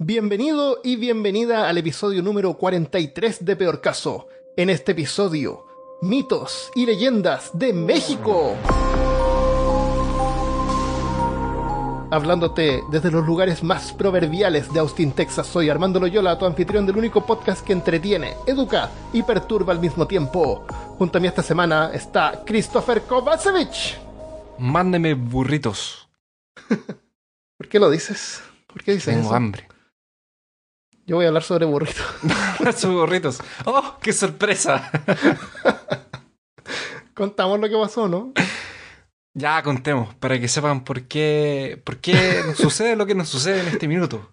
Bienvenido y bienvenida al episodio número 43 de Peor Caso. En este episodio, mitos y leyendas de México. Hablándote desde los lugares más proverbiales de Austin, Texas, soy Armando Loyola, tu anfitrión del único podcast que entretiene, educa y perturba al mismo tiempo. Junto a mí esta semana está Christopher Kovacevic. Mándeme burritos. ¿Por qué lo dices? ¿Por qué dices Tengo eso? hambre. Yo voy a hablar sobre burritos. Sus burritos. ¡Oh, qué sorpresa! Contamos lo que pasó, ¿no? ya contemos, para que sepan por qué, por qué nos sucede lo que nos sucede en este minuto.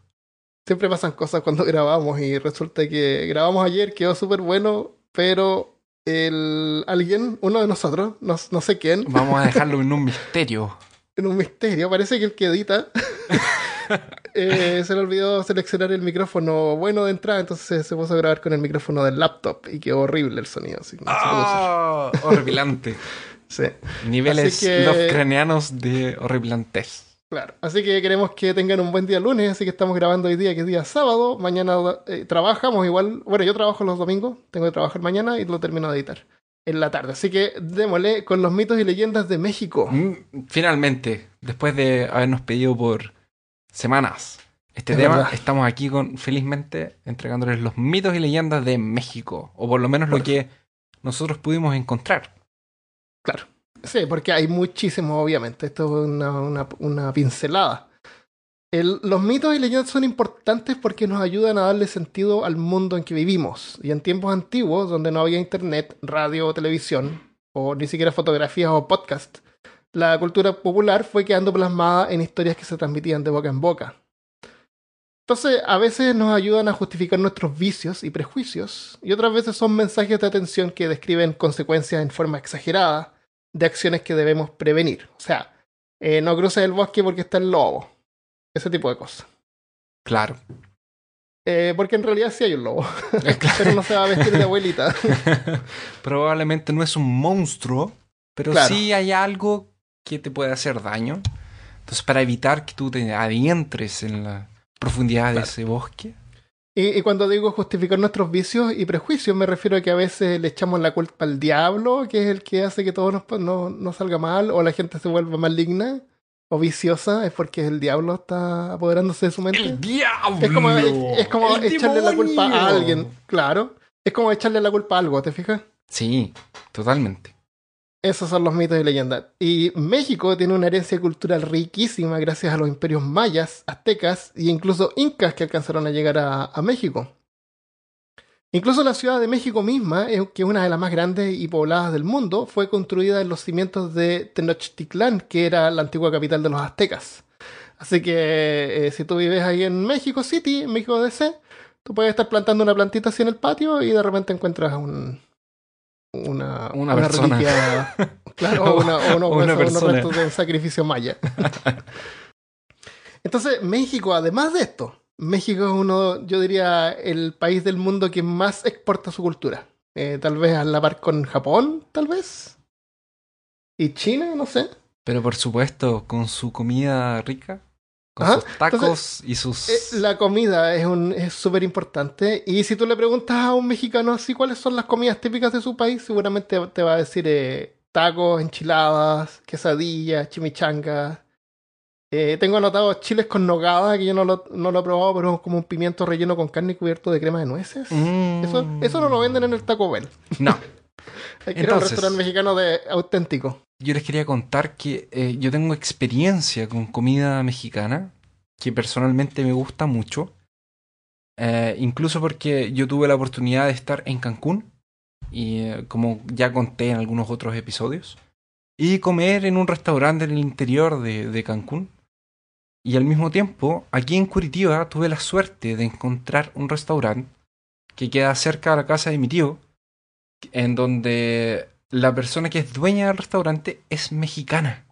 Siempre pasan cosas cuando grabamos y resulta que grabamos ayer, quedó súper bueno, pero el alguien, uno de nosotros, no, no sé quién, Vamos a dejarlo en un misterio. en un misterio, parece que el que edita eh, se le olvidó seleccionar el micrófono bueno de entrada, entonces se puso a grabar con el micrófono del laptop y quedó horrible el sonido. Así que no se. ¡Ah! horripilante. Sí, Niveles Así que- lovecranianos de horripilantez. claro. Así que queremos que tengan un buen día lunes, así que estamos grabando hoy día, que es día sábado. Mañana eh, trabajamos igual. Bueno, yo trabajo los domingos, tengo que trabajar mañana y lo termino de editar en la tarde. Así que démosle con los mitos y leyendas de México. Mm, Finalmente, después de habernos pedido por semanas este Es tema, verdad. estamos aquí con felizmente entregándoles los mitos y leyendas de México, o por lo menos lo que nosotros pudimos encontrar. Claro. Sí, porque hay muchísimos, obviamente. Esto es una, una- una pincelada. El- los mitos y leyendas son importantes porque nos ayudan a darle sentido al mundo en que vivimos. Y en tiempos antiguos, donde no había internet, radio o televisión, o ni siquiera fotografías o podcast, la cultura popular fue quedando plasmada en historias que se transmitían de boca en boca. Entonces, a veces nos ayudan a justificar nuestros vicios y prejuicios, y otras veces son mensajes de atención que describen consecuencias en forma exagerada de acciones que debemos prevenir. O sea, eh, no cruces el bosque porque está el lobo. Ese tipo de cosas. Claro. Eh, porque en realidad sí hay un lobo, claro. pero no se va a vestir de abuelita. Probablemente no es un monstruo, pero Claro. sí hay algo que te puede hacer daño. Entonces, para evitar que tú te adentres en la profundidad de ese bosque, Y, y cuando digo justificar nuestros vicios y prejuicios, me refiero a que a veces le echamos la culpa al diablo, que es el que hace que todo nos, no, no salga mal, o la gente se vuelva maligna o viciosa, es porque el diablo está apoderándose de su mente. ¡El diablo! Es como, es, es como ¡El echarle la culpa a alguien, claro. Es como echarle la culpa a algo, ¿te fijas? Sí, totalmente. Esos son los mitos y leyendas. Y México tiene una herencia cultural riquísima gracias a los imperios mayas, aztecas e incluso incas que alcanzaron a llegar a, México. Incluso la ciudad de México misma, eh, que es una de las más grandes y pobladas del mundo, fue construida en los cimientos de Tenochtitlán, que era la antigua capital de los aztecas. Así que eh, si tú vives ahí en México City, en México DC, tú puedes estar plantando una plantita así en el patio y de repente encuentras un, una, Una persona. reliquia, claro, o una, Una persona. restos de un sacrificio maya. Entonces, México, además de esto, México es uno, yo diría, el país del mundo que más exporta su cultura. Eh, tal vez a la par con Japón, tal vez. Y China, no sé. Pero por supuesto, con su comida rica, con Ajá, sus tacos y sus... Eh, la comida es un es súper importante. Y si tú le preguntas a un mexicano así cuáles son las comidas típicas de su país, seguramente te va a decir eh, tacos, enchiladas, quesadillas, chimichangas. Eh, tengo anotado chiles con nogada, que yo no lo, no lo he probado, pero es como un pimiento relleno con carne y cubierto de crema de nueces. Mm. Eso, eso no lo venden en el Taco Bell. No, Hay que ir a un restaurante mexicano de auténtico. Yo les quería contar que eh, yo tengo experiencia con comida mexicana, que personalmente me gusta mucho. Eh, incluso porque yo tuve la oportunidad de estar en Cancún, y eh, como ya conté en algunos otros episodios, y comer en un restaurante en el interior de, de Cancún. Y al mismo tiempo, aquí en Curitiba tuve la suerte de encontrar un restaurante que queda cerca de la casa de mi tío, en donde la persona que es dueña del restaurante es mexicana.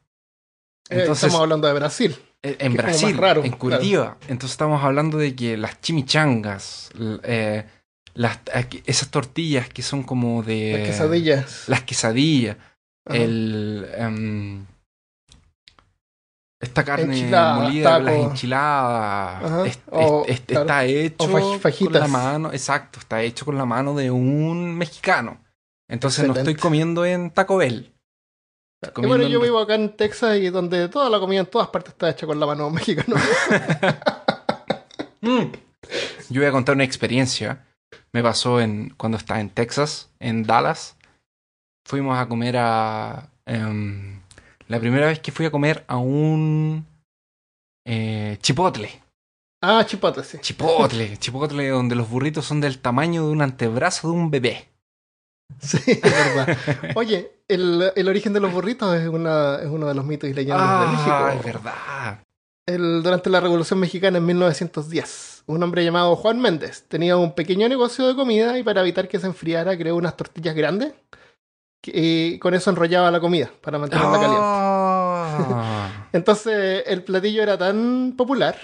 Eh, Entonces, estamos hablando de Brasil. eh, en Brasil, raro, en Curitiba. Entonces estamos hablando de que las chimichangas, eh, las, esas tortillas que son como de... Las quesadillas. Las quesadillas, Ajá. el... em, Esta carne molida, las enchiladas, Ajá. es- O, es- es- claro, está hecho con la mano, exacto, está hecho con la mano de un mexicano. Entonces no estoy comiendo en Taco Bell. Y bueno, yo vivo acá en Texas y donde toda la comida en todas partes está hecha con la mano mexicana. Mm. Yo voy a contar una experiencia. Me pasó en cuando estaba en Texas, en Dallas. Fuimos a comer a. em, la primera vez que fui a comer a un. eh, chipotle. ah, chipotle, sí. Chipotle. Chipotle donde los burritos son del tamaño de un antebrazo de un bebé. Sí, es verdad. Oye, el, el origen de los burritos es, una, es uno de los mitos y leyendas de Ah, México. es verdad. El- durante la Revolución Mexicana en 1910, un hombre llamado Juan Méndez tenía un pequeño negocio de comida y para evitar que se enfriara creó unas tortillas grandes y con eso enrollaba la comida para mantenerla caliente. Ah. Entonces el platillo era tan popular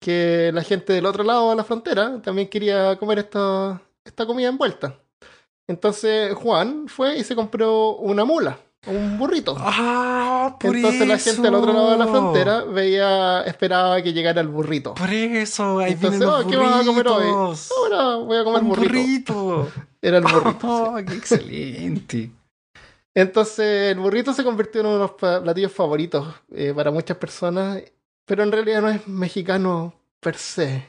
que la gente del otro lado de la frontera también quería comer esta, esta comida envuelta. Entonces Juan fue y se compró una mula, un burrito. Ah, por Entonces la gente al otro lado de la eso. frontera veía, esperaba que llegara el burrito. Por eso, ahí Entonces, vienen los oh, ¿qué vas a comer hoy? Ahora voy a comer Un burrito. burrito. Era el burrito. sí. Oh, qué excelente. Entonces el burrito se convirtió en uno de los platillos favoritos eh, para muchas personas, pero en realidad no es mexicano per se.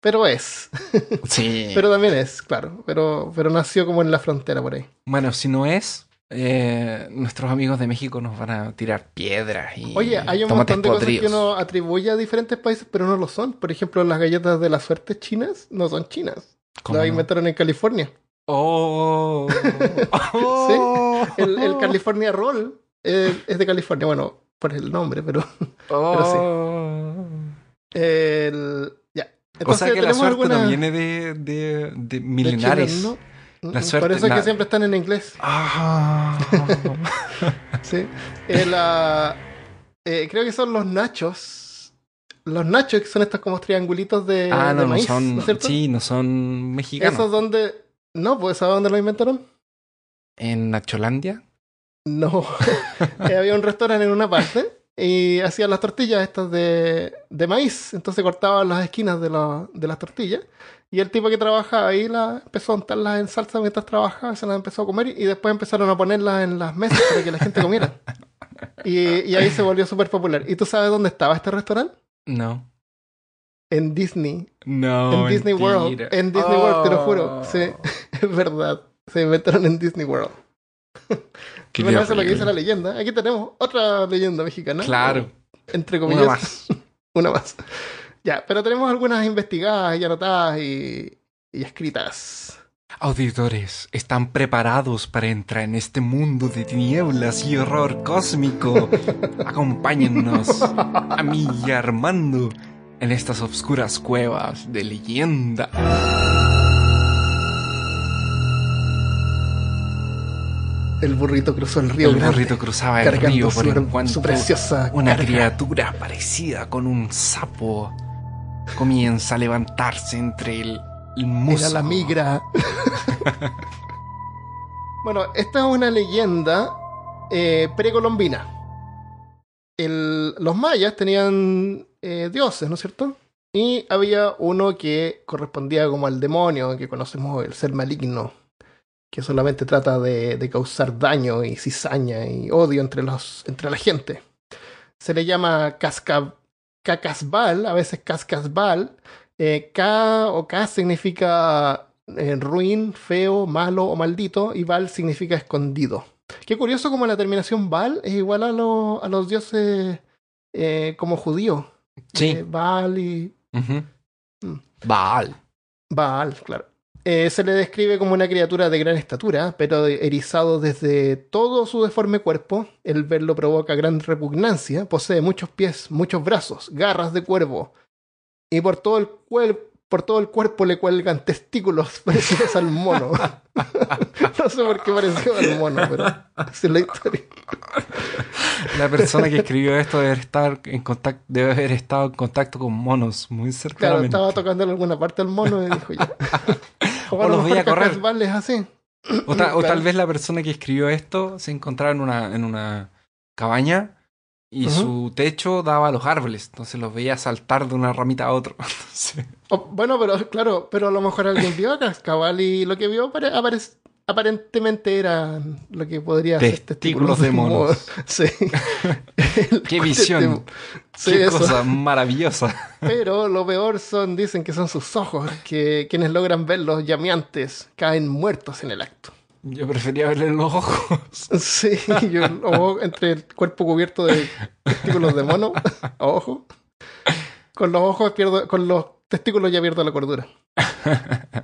Pero es. Sí. Pero también es, claro. Pero, pero nació como en la frontera por ahí. Bueno, si no es, eh, nuestros amigos de México nos van a tirar piedras y Oye, hay un montón de cosas que podridos. uno atribuye a diferentes países, pero no lo son. Por ejemplo, las galletas de la suerte chinas no son chinas. ¿Cómo Las no? inventaron en California. Oh. Oh. El, el California Roll eh, es de California. Bueno, por el nombre, pero. Oh. El, O sea que la suerte no viene de, de, de de milenares. ¿no? La Mm, suerte- Por eso es la- que siempre están en inglés. Ah. Sí. El, ah, eh, creo que son los nachos. Los nachos, que son estos como triangulitos de, ah, no, no son. ¿no es sí, no son mexicanos. Esos donde. No, pues ¿sabes dónde lo inventaron? ¿En Nacholandia? No. Eh, había un restaurante en una parte y hacían las tortillas estas de, de maíz. Entonces cortaban las esquinas de, la- de las tortillas. Y el tipo que trabajaba ahí la, empezó a untarlas en salsa mientras trabajaba, se las empezó a comer y después empezaron a ponerlas en las mesas para que la gente comiera. Y, y ahí se volvió súper popular. ¿Y tú sabes dónde estaba este restaurante? No. En Disney. No. en Disney World. En Disney World, te lo juro. Oh. Sí, es verdad. Se inventaron en Disney World. Bueno, eso es lo que dice la leyenda. Aquí tenemos otra leyenda mexicana. Claro. Entre comillas. Una más. Una más. Ya, pero tenemos algunas investigadas y anotadas y, y escritas. Auditores, ¿están preparados para entrar en este mundo de tinieblas y horror cósmico? Acompáñennos a mí y a Armando en estas oscuras cuevas de leyenda. El burrito cruzó el río El Grande, burrito cruzaba el río su, por cuanto su preciosa una carga. criatura parecida con un sapo comienza a levantarse entre el, el musgo. Era la migra. bueno, esta es una leyenda eh, precolombina. El- los mayas tenían eh, dioses, ¿no es cierto? Y había uno que correspondía como al demonio, que conocemos el ser maligno, que solamente trata de, de causar daño y cizaña y odio entre, los, entre la gente. Se le llama casca, Cacasbal, a veces Cascasbal, eh, K o K significa eh, ruin, feo, malo o maldito, y Bal significa escondido. Qué curioso como la terminación Bal es igual a, lo- a los dioses eh, como judíos. Sí. Eh, Baal y. Mm. Baal. Baal, claro. Eh, se le describe como una criatura de gran estatura, pero erizado desde todo su deforme cuerpo. El verlo provoca gran repugnancia. Posee muchos pies, muchos brazos, garras de cuervo. Y por todo el, cuer- por todo el cuerpo le cuelgan testículos parecidos al mono. no sé por qué pareció al mono, pero esa es la historia. La persona que escribió esto debe estar en contacto, debe haber estado en contacto con monos muy Claro, cercanamente. estaba tocando en alguna parte al mono y dijo ya. O, O a lo los mejor veía correr. Es así. o, ta- o Claro. tal vez la persona que escribió esto se encontraba en una, en una cabaña y su techo daba a los árboles, entonces los veía saltar de una ramita a otra. Entonces, Oh, bueno, pero claro, pero a lo mejor alguien vio a Cascabal y lo que vio aparentemente era lo que podría ser Testículos de monos. Sí. ¡Qué visión! Sí, ¡Qué eso. cosa maravillosa! Pero lo peor son, dicen que son sus ojos, que quienes logran verlos llameantes caen muertos en el acto. Yo prefería verle los ojos. Sí, yo, o entre el cuerpo cubierto de testículos de mono, ojo. Con los ojos pierdo, con los testículos ya pierdo la cordura.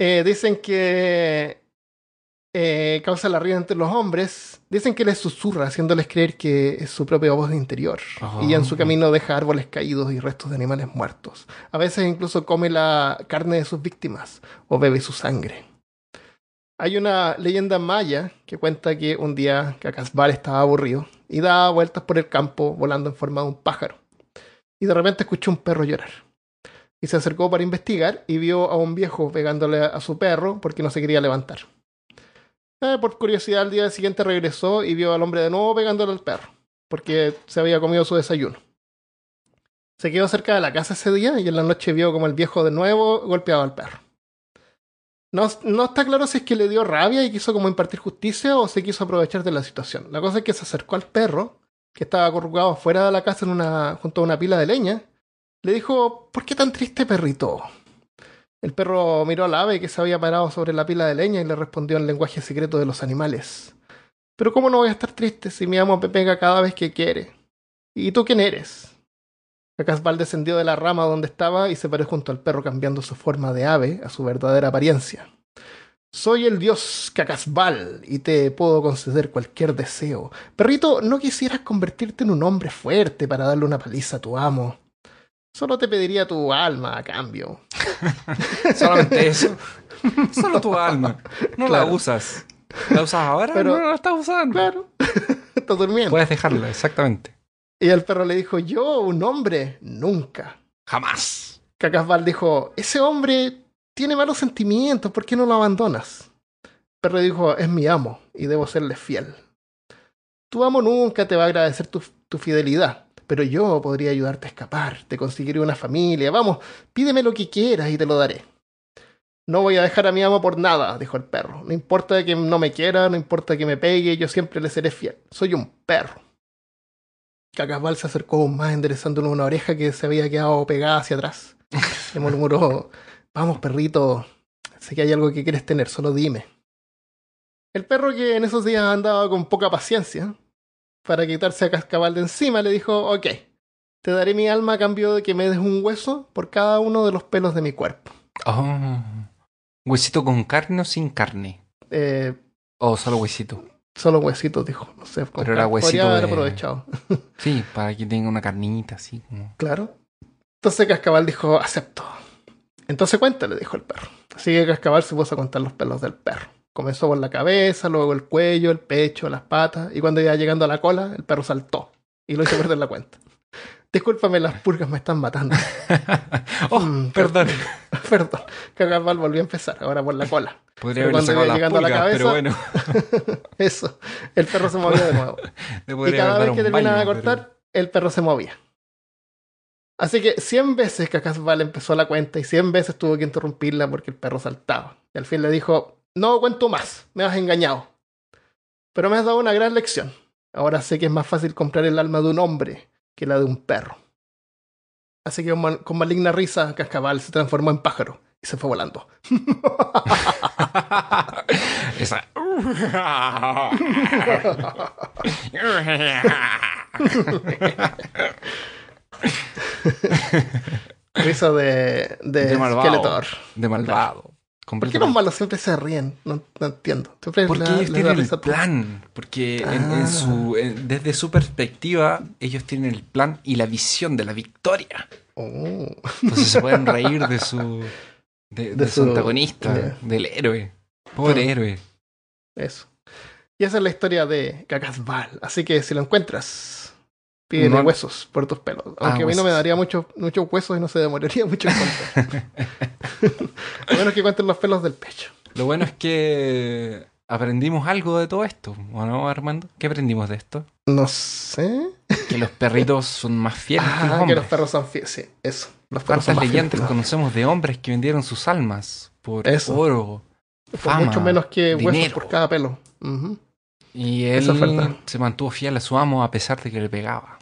Eh, dicen que eh, causa la risa entre los hombres. Dicen que les susurra, haciéndoles creer que es su propia voz interior. Y en su Oh. camino deja árboles caídos y restos de animales muertos. A veces incluso come la carne de sus víctimas o bebe su sangre. Hay una leyenda maya que cuenta que un día Cacasbar estaba aburrido y daba vueltas por el campo volando en forma de un pájaro. Y de repente escuchó un perro llorar. Y se acercó para investigar y vio a un viejo pegándole a su perro porque no se quería levantar. Eh, por curiosidad, al día siguiente regresó y vio al hombre de nuevo pegándole al perro porque se había comido su desayuno. Se quedó cerca de la casa ese día y en la noche vio como el viejo de nuevo golpeaba al perro. No, no está claro si es que le dio rabia y quiso como impartir justicia o se quiso aprovechar de la situación. La cosa es que se acercó al perro, que estaba acurrucado afuera de la casa en una, junto a una pila de leña. Le dijo, ¿por qué tan triste, perrito? El perro miró al ave que se había parado sobre la pila de leña y le respondió en lenguaje secreto de los animales. Pero ¿cómo no voy a estar triste si mi amo me pega cada vez que quiere? ¿Y tú quién eres? Cacasbal descendió de la rama donde estaba y se paró junto al perro cambiando su forma de ave a su verdadera apariencia. Soy el dios Cacasbal y te puedo conceder cualquier deseo. Perrito, ¿no quisieras convertirte en un hombre fuerte para darle una paliza a tu amo? Solo te pediría tu alma a cambio. Solamente eso. Solo tu alma. No la usas. ¿La usas ahora? Pero- no la estás usando. Claro, estás durmiendo. Puedes dejarla, exactamente. Y el perro le dijo, yo, un hombre, nunca. Jamás. Cacasbal dijo, ese hombre tiene malos sentimientos, ¿por qué no lo abandonas? El perro dijo, es mi amo y debo serle fiel. Tu amo nunca te va a agradecer tu, tu fidelidad, pero yo podría ayudarte a escapar, te conseguiré una familia, vamos, pídeme lo que quieras y te lo daré. No voy a dejar a mi amo por nada, dijo el perro. No importa que no me quiera, no importa que me pegue, yo siempre le seré fiel. Soy un perro. Cacasbal se acercó aún más enderezándole una oreja que se había quedado pegada hacia atrás. Le murmuró, vamos perrito, sé que hay algo que quieres tener, solo dime. El perro que en esos días andaba con poca paciencia, para quitarse a Cascabal de encima, le dijo, ok, te daré mi alma a cambio de que me des un hueso por cada uno de los pelos de mi cuerpo. Oh. ¿Huesito con carne o sin carne? Eh, ¿O solo huesito? Solo huesitos, dijo. No sé, Pero era huesito podría haber de- aprovechado. Sí, para que tenga una carnita así como. Claro. Entonces Cascabal dijo, acepto. Entonces cuéntale, dijo el perro. Así que Cascabal se puso a contar los pelos del perro. Comenzó por la cabeza, luego el cuello, el pecho, las patas, y cuando iba llegando a la cola, el perro saltó y lo hizo perder la cuenta. Discúlpame, las purgas me están matando. oh, Mm, perdón. Perdón. Cascabal volvió a empezar, ahora por la cola. Podría cuando sacado las a la pulgas, pero cabeza- bueno. Eso. El perro se movía de nuevo. Y cada haber vez que terminaba de pero- cortar, el perro se movía. Así que 100 veces Cacasbal empezó la cuenta y 100 veces tuvo que interrumpirla porque el perro saltaba. Y al fin le dijo, no cuento más, me has engañado. Pero me has dado una gran lección. Ahora sé que es más fácil comprar el alma de un hombre que la de un perro. Así que con ma- con maligna risa, Cascabal se transformó en pájaro y se fue volando. Esa. Risa de, de, De malvado. Skeletor. De malvado. ¿Por qué los malos siempre se ríen? No, no entiendo. Siempre Porque ellos tienen el plan. Porque en, en Ah. su, en- desde su perspectiva, ellos tienen el plan y la visión de la victoria. Oh. Entonces se pueden reír de su, de, de De su su- antagonista, de- del héroe. Pobre Ah. héroe. Eso. Y esa es la historia de Cacasbal. Así que si lo encuentras, pídele No- huesos por tus pelos. Aunque Ah, a mí no me daría muchos muchos huesos y no se demoraría mucho en contar. a menos que cuenten los pelos del pecho. Lo bueno es que aprendimos algo de todo esto, ¿o no, Armando? ¿Qué aprendimos de esto? No sé. Que los perritos son más fieles que los Ah, que los perros son fieles. Sí, eso. Los perros ¿Cuántas leyendas fieles. conocemos de hombres que vendieron sus almas por Eso. oro? Por fama, mucho menos que huesos por cada pelo. Y él se mantuvo fiel a su amo a pesar de que le pegaba.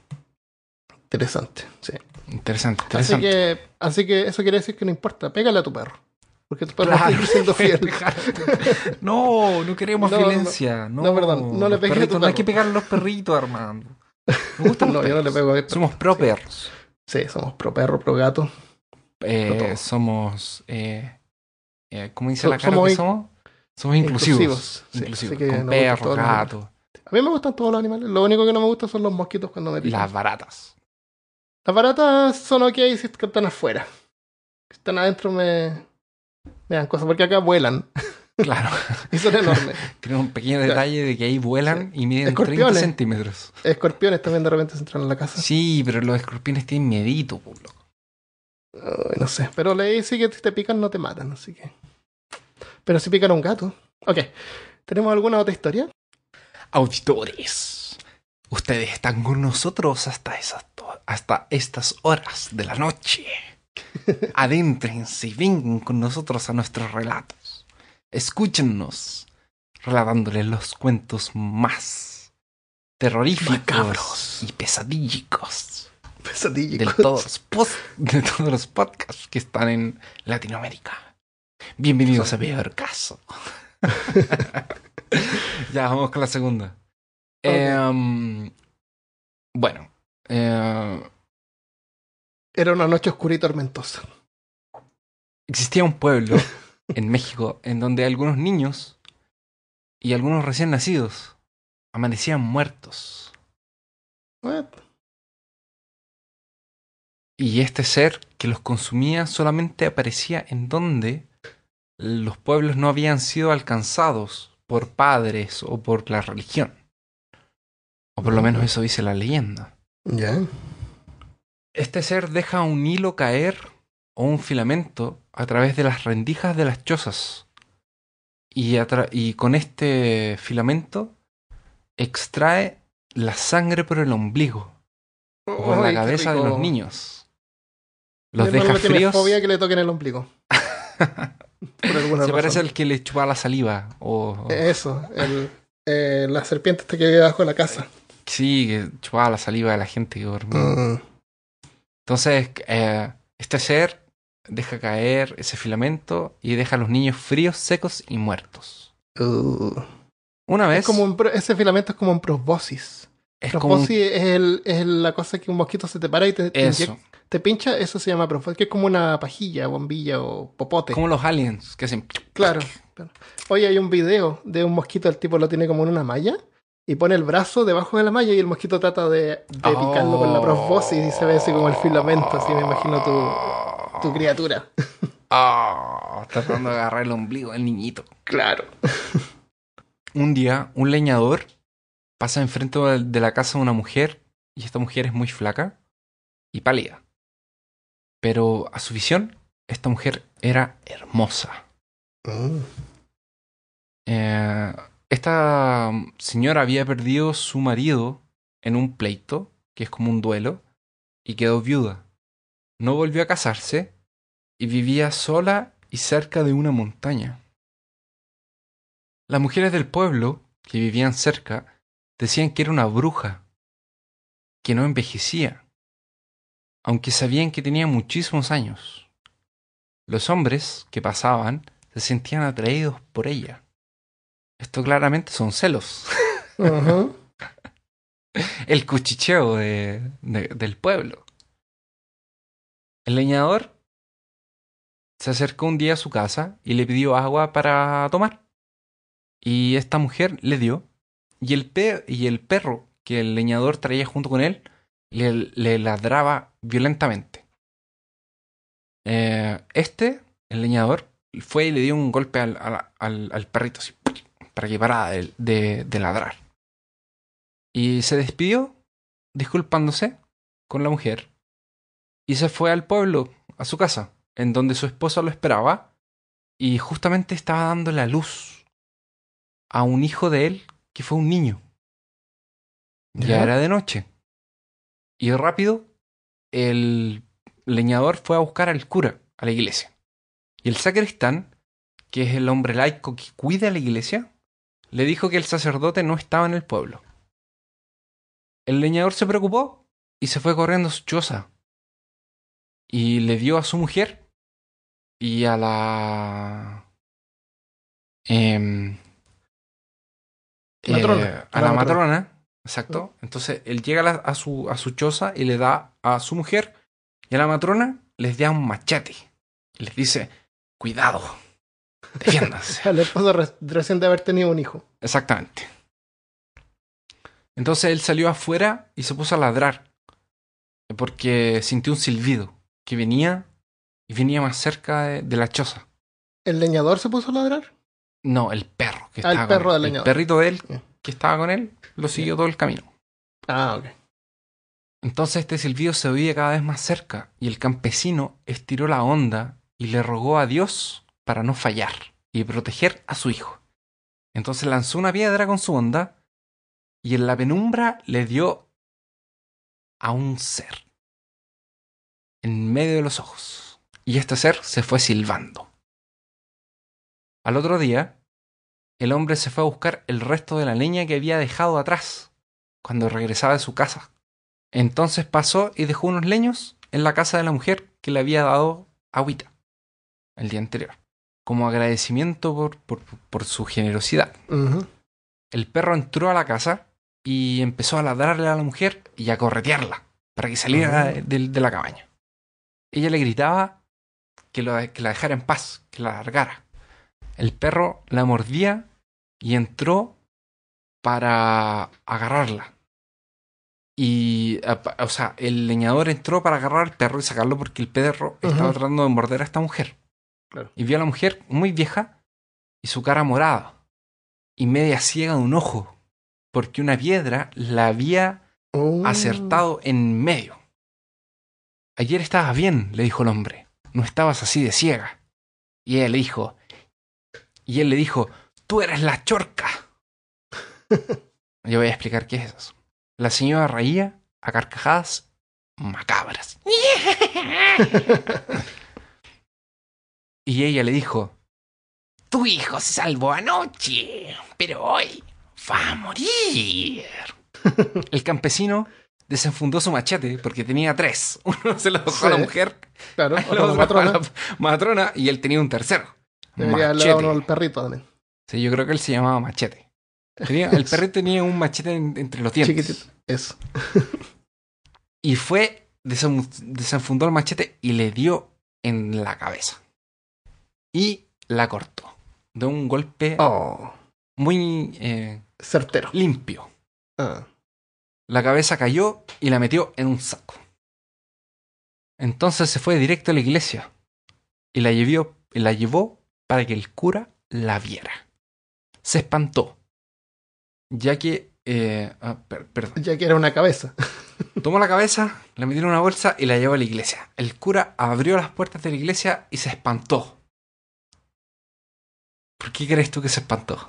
Interesante. Sí. Interesante, Así que, así que eso quiere decir que no importa. Pégale a tu perro. Porque tu perro Claro. siendo fiel. No, no queremos No, no, violencia. No, no, perdón, no le pegues a tu perritos, No hay perro. que pegar a los perritos, Armando. Me gustan no, yo no le pego a perro. Somos pro perros. Sí, somos pro perro, pro gato. Eh, somos. Eh, eh, ¿Cómo dice So- la cara somos que somos? Somos inclusivos. inclusivos, sí, Con perros, gatos, A mí me gustan todos los animales. Lo único que no me gusta son los mosquitos cuando me pican. las baratas. Las baratas son ok si están afuera. Si están adentro me, me dan cosas. Porque acá vuelan. Claro. y son enormes. Tiene un pequeño Claro. detalle de que ahí vuelan y miden 30 Escorpiones. centímetros. Escorpiones también de repente se entran en la casa. Sí, pero los escorpiones tienen miedito, po, loco. Ay, no sé. Pero leí sí que si te pican no te matan, así que. Pero si pican a un gato. Ok. ¿Tenemos alguna otra historia? Auditores, ustedes están con nosotros hasta, esas, hasta estas horas de la noche. Adéntrense y vengan con nosotros a nuestros relatos. Escúchennos relatándoles los cuentos más terroríficos Macabros. y pesadílicos Pesadilla. de todos, los pos- de todos los podcasts que están en Latinoamérica. Bienvenidos a Peor Caso. ya, vamos con la segunda. Em, bueno, eh, Era una noche oscura y tormentosa. existía un pueblo en México en donde algunos niños y algunos recién nacidos amanecían muertos. What? Y este ser que los consumía solamente aparecía en donde los pueblos no habían sido alcanzados por padres o por la religión. O por lo menos eso dice la leyenda. Ya. Este ser deja un hilo caer o un filamento a través de las rendijas de las chozas. Y, con este filamento extrae la sangre por el ombligo o por la cabeza de los niños. Los deja fríos. fobia que le toquen el ombligo. Por alguna Se parece razón. al que le chupaba la saliva. O, Eso, el, eh, la serpiente que vive debajo de la casa. Sí, que chupaba la saliva de la gente que dormía. Mm. Entonces, eh, este ser deja caer ese filamento y deja a los niños fríos, secos y muertos. Uh. Una vez Es como un ese filamento es como un proboscis. Es como Proboscis es, el, es la cosa que un mosquito se te para y te, te, pincha, eso se llama proboscis, que es como una pajilla, bombilla o popote. como los aliens que hacen Claro. Oye, hay un video de un mosquito, el tipo lo tiene como en una malla y pone el brazo debajo de la malla y el mosquito trata de, de picarlo con la proboscis y se ve así como el filamento, así me imagino tu, tu criatura. Ah, tratando de agarrar el ombligo del niñito. Claro. Un día, un leñador pasa enfrente de la casa de una mujer y esta mujer es muy flaca y pálida. Pero a su visión, esta mujer era hermosa. Mm. Eh, esta señora había perdido su marido en un pleito, que es como un duelo, y quedó viuda. No volvió a casarse y vivía sola y cerca de una montaña. Las mujeres del pueblo, que vivían cerca, decían que era una bruja, que no envejecía, aunque sabían que tenía muchísimos años. Los hombres que pasaban se sentían atraídos por ella. Esto claramente son celos. El cuchicheo de- de- del pueblo. El leñador se acercó un día a su casa y le pidió agua para tomar. Y esta mujer le dio. Y el, perro que el leñador traía junto con él le, le ladraba violentamente. Eh, este, el leñador, fue y le dio un golpe al, perrito así, para que parara de- de ladrar. Y se despidió, disculpándose con la mujer, y se fue al pueblo, a su casa, en donde su esposa lo esperaba, y justamente estaba dando la luz a un hijo de él que fue un niño. Ya, Ya. era de noche. Y rápido, el leñador fue a buscar al cura a la iglesia. Y el sacristán, que es el hombre laico que cuida la iglesia, le dijo que el sacerdote no estaba en el pueblo. El leñador se preocupó y se fue corriendo a su choza. Y le dio a su mujer y a la... em, Matrona. eh, a La la matrona. matrona, exacto. Entonces él llega a, la- a su, a su choza y le da a su mujer y a la matrona les da un machete. Y les dice, cuidado, defiéndanse. Al esposo re- recién de haber tenido un hijo. Exactamente. Entonces él salió afuera y se puso a ladrar. Porque sintió un silbido que venía y venía más cerca de, de la choza. ¿El leñador se puso a ladrar? No, el perro que Ah, el estaba perro con él. del El perrito de él que estaba con él lo siguió todo el camino. Ah, ok. Entonces este silbido se oía cada vez más cerca y el campesino estiró la onda y le rogó a Dios para no fallar y proteger a su hijo. Entonces lanzó una piedra con su onda y en la penumbra le dio a un ser en medio de los ojos. Y este ser se fue silbando. Al otro día, el hombre se fue a buscar el resto de la leña que había dejado atrás cuando regresaba de su casa. Entonces pasó y dejó unos leños en la casa de la mujer que le había dado agüita el día anterior, como agradecimiento por, por, por su generosidad. El perro entró a la casa y empezó a ladrarle a la mujer y a corretearla para que saliera de, de- de la cabaña. Ella le gritaba que, lo- que la dejara en paz, que la largara. El perro la mordía y entró para agarrarla. Y, o sea, el leñador entró para agarrar al perro y sacarlo porque el perro estaba tratando de morder a esta mujer. Claro. Y vio a la mujer muy vieja y su cara morada y media ciega de un ojo, porque una piedra la había Oh. acertado en medio. Ayer estabas bien, le dijo el hombre, no estabas así de ciega. Y le dijo, y él le dijo, tú eres la chorca. Yo voy a explicar qué es eso. La señora reía a carcajadas macabras. y ella le dijo, tu hijo se salvó anoche, pero hoy va a morir. El campesino desenfundó su machete porque tenía tres. Uno se lo dejó a la mujer, Claro, otro matrona. a la matrona y él tenía un tercero. Debería haberle Machete. dado uno al perrito también. Sí, yo creo que él se llamaba Machete. Tenía- el perrito tenía un machete en- entre los dientes. Chiquitito. Eso. Y fue, desen- desenfundó el machete y le dio en la cabeza. Y la cortó. De un golpe Oh. muy eh, Certero. limpio. Ah. La cabeza cayó y la metió en un saco. Entonces se fue directo a la iglesia y la llevó, y la llevó para que el cura la viera. Se espantó, ya que... eh, ah, per- perdón. Ya que era una cabeza. Tomó la cabeza, la metió en una bolsa y la llevó a la iglesia. El cura abrió las puertas de la iglesia y se espantó. ¿Por qué crees tú que se espantó?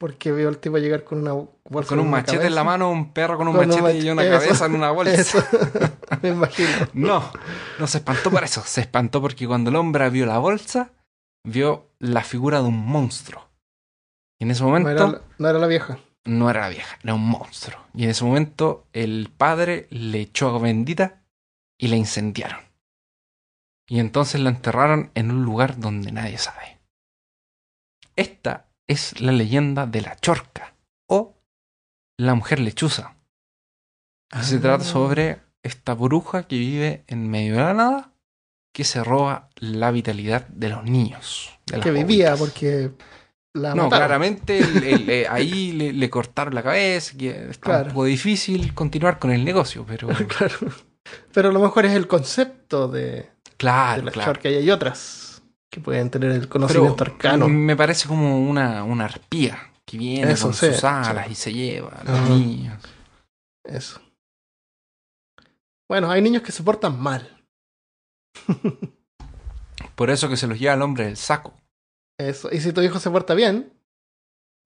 Porque vio al tipo llegar con una bolsa. Con un machete en la mano, un perro con un Con un machete y una eso. cabeza en una bolsa. Eso. Me imagino. No, no se espantó por eso. Se espantó porque cuando el hombre vio la bolsa, vio la figura de un monstruo. Y en ese No momento era, la- no era la vieja. no era la vieja, era un monstruo. Y en ese momento el padre le echó agua bendita y la incendiaron. Y entonces la enterraron en un lugar donde nadie sabe. Esta es la leyenda de la chorca o la mujer lechuza. Se trata Ah. sobre esta bruja que vive en medio de la nada que se roba la vitalidad de los niños. de Que vivía porque la No, mataron. claramente el- el- eh, ahí le, le cortaron la cabeza, que está Claro. un poco difícil continuar con el negocio, pero claro. Pero a lo mejor es el concepto de, de claro, la claro. y hay otras que pueden tener el conocimiento Pero arcano. me parece como una, una arpía que viene Eso, con sí, sus alas sí. y se lleva a los niños. Eso. Bueno, hay niños que se portan mal. Por eso que se los lleva al hombre del saco. Eso. Y si tu hijo se porta bien,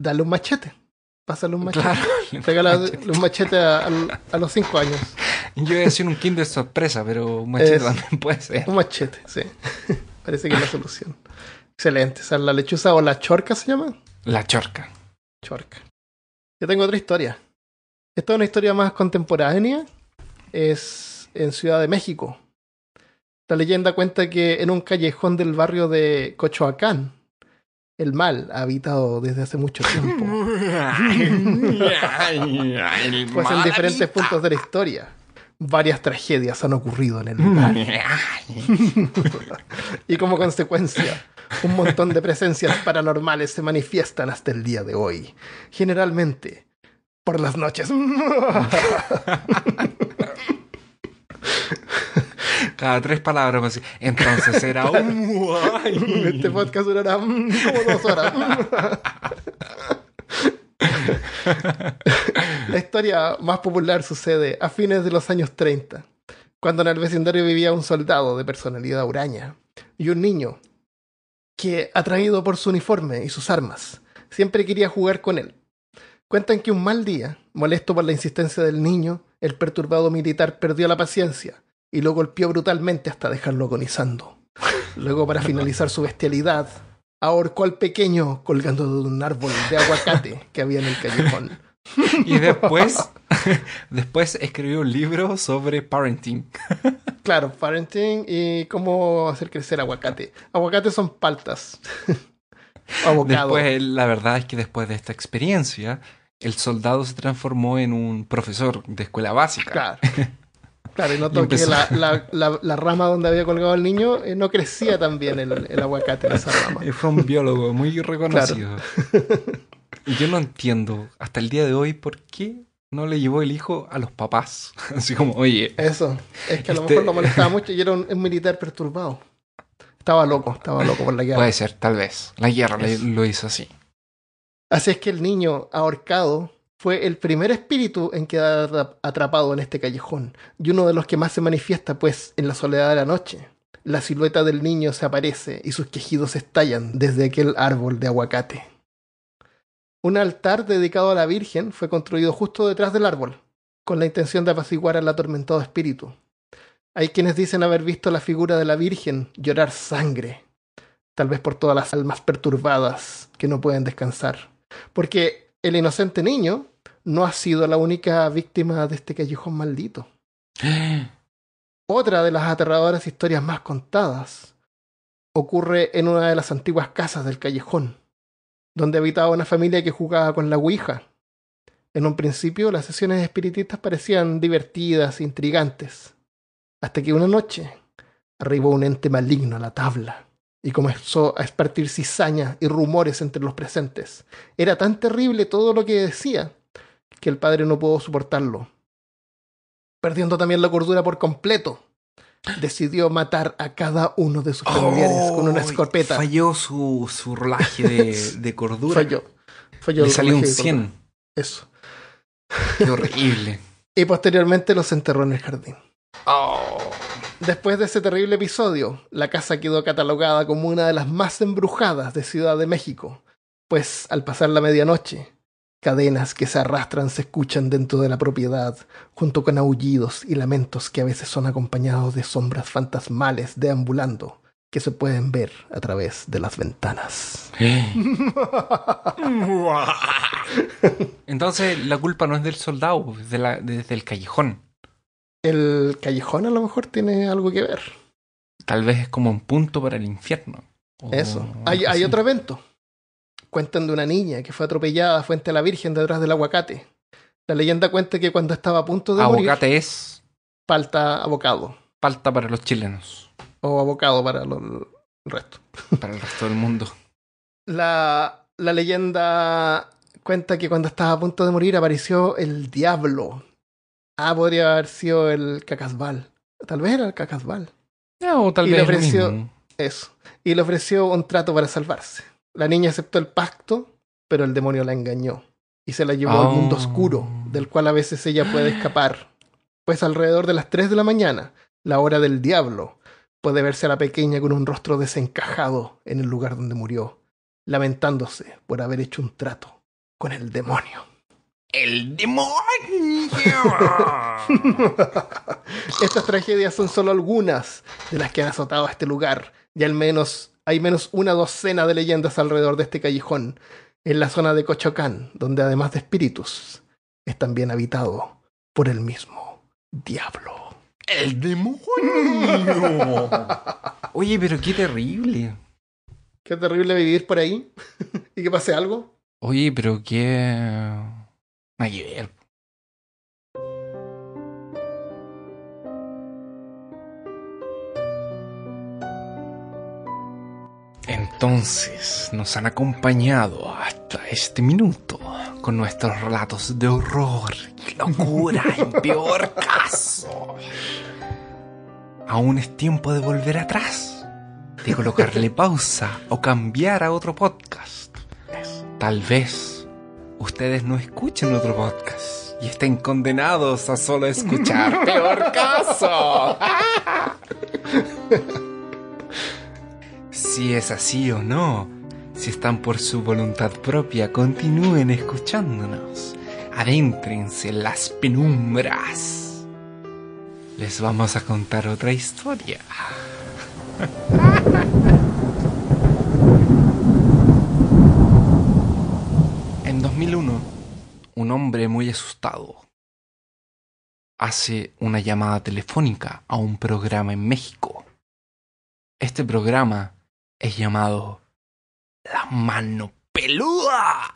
dale un machete. Pásale un machete. Claro. Regala Machete. un machete a, a- a los 5 años. Yo iba a decir un Kinder sorpresa, pero un machete Es- también puede ser. Un machete, sí. Parece que es la solución. Excelente. Esa es la lechuza o la chorca se llama. La chorca. Chorca. Yo tengo otra historia. Esta es una historia más contemporánea. Es en Ciudad de México. La leyenda cuenta que en un callejón del barrio de Cochoacán, el mal ha habitado desde hace mucho tiempo. Pues en diferentes puntos de la historia. Varias tragedias han ocurrido en el lugar. Y como consecuencia, un montón de presencias paranormales se manifiestan hasta el día de hoy. Generalmente, por las noches. Cada tres palabras, entonces era un... Este podcast durará como dos horas. La historia más popular sucede a fines de los años 30, cuando en el vecindario vivía un soldado de personalidad huraña y un niño que, atraído por su uniforme y sus armas, siempre quería jugar con él. Cuentan que un mal día, molesto por la insistencia del niño, el perturbado militar perdió la paciencia y lo golpeó brutalmente hasta dejarlo agonizando. Luego, para finalizar su bestialidad, ahorcó al pequeño colgando de un árbol de aguacate que había en el callejón. Y después, después escribió un libro sobre parenting. Claro, parenting y cómo hacer crecer aguacate. Aguacate son paltas. Abocado. Después, la verdad es que después de esta experiencia, el soldado se transformó en un profesor de escuela básica. Claro. Claro, y notó Y que la, la- la- la rama donde había colgado el niño eh, no crecía tan bien el, el aguacate en esa rama. Y Fue un biólogo muy reconocido. Y yo no entiendo hasta el día de hoy por qué no le llevó el hijo a los papás. Así como, oye, Eso. Es que a lo Este- mejor lo molestaba mucho y era un, un militar perturbado. Estaba loco, estaba loco por la guerra. puede ser, tal vez. La guerra le- lo hizo así. Así es que el niño ahorcado fue el primer espíritu en quedar atra- atrapado en este callejón y uno de los que más se manifiesta pues en la soledad de la noche. La silueta del niño se aparece y sus quejidos estallan desde aquel árbol de aguacate. Un altar dedicado a la Virgen fue construido justo detrás del árbol, con la intención de apaciguar al atormentado espíritu. Hay quienes dicen haber visto la figura de la Virgen llorar sangre, tal vez por todas las almas perturbadas que no pueden descansar. Porque el inocente niño no ha sido la única víctima de este callejón maldito. Otra de las aterradoras historias más contadas ocurre en una de las antiguas casas del callejón, donde habitaba una familia que jugaba con la Ouija. En un principio las sesiones espiritistas parecían divertidas e intrigantes, hasta que una noche arribó un ente maligno a la tabla y comenzó a espartir cizaña y rumores entre los presentes. Era tan terrible todo lo que decía que el padre no pudo soportarlo. Perdiendo también la cordura por completo, decidió matar a cada uno de sus familiares con una escopeta. Falló su, su rolaje de, de cordura. Falló. Falló Le salió un rolaje de 100. cordura. Eso. Qué horrible. Y posteriormente los enterró en el jardín. Oh. Después de ese terrible episodio, la casa quedó catalogada como una de las más embrujadas de Ciudad de México, pues al pasar la medianoche, cadenas que se arrastran se escuchan dentro de la propiedad, junto con aullidos y lamentos que a veces son acompañados de sombras fantasmales deambulando que se pueden ver a través de las ventanas. Entonces la culpa no es del soldado, es de la- desde el callejón. El callejón a lo mejor tiene algo que ver. Tal vez es como un punto para el infierno. Eso. Hay, hay otro evento. Cuentan de una niña que fue atropellada frente a la Virgen detrás del aguacate. La leyenda cuenta que cuando estaba a punto de morir, Aguacate es falta abocado. palta para los chilenos, O abocado para lo- el resto. para el resto del mundo. La, la leyenda cuenta que cuando estaba a punto de morir apareció el diablo. Ah, podría haber sido el cacasbal. Tal vez era el cacasbal. O tal Y le vez lo ofreció- mismo. Eso. Y le ofreció un trato para salvarse. La niña aceptó el pacto, pero el demonio la engañó. Y se la llevó al mundo Oh. oscuro, del cual a veces ella puede escapar. Pues alrededor de las 3 de la mañana, la hora del diablo, puede verse a la pequeña con un rostro desencajado en el lugar donde murió, lamentándose por haber hecho un trato con el demonio. ¡El demonio! Estas tragedias son solo algunas de las que han azotado a este lugar, y al menos hay menos una docena de leyendas alrededor de este callejón, en la zona de Cochocán, donde además de espíritus, es también habitado por el mismo diablo. ¡El demonio! Oye, pero qué terrible. Qué terrible vivir por ahí y que pase algo. Oye, pero qué... Ver. Entonces nos han acompañado hasta este minuto con nuestros relatos de horror y locura en peor caso. Aún es tiempo de volver atrás, de colocarle pausa o cambiar a otro podcast. Tal vez ustedes no escuchen otro podcast y estén condenados a solo escuchar peor caso. Si es así o no, si están por su voluntad propia, continúen escuchándonos. Adéntrense en las penumbras. Les vamos a contar otra historia. En 2001, un hombre muy asustado hace una llamada telefónica a un programa en México. Este programa es llamado La Mano Peluda.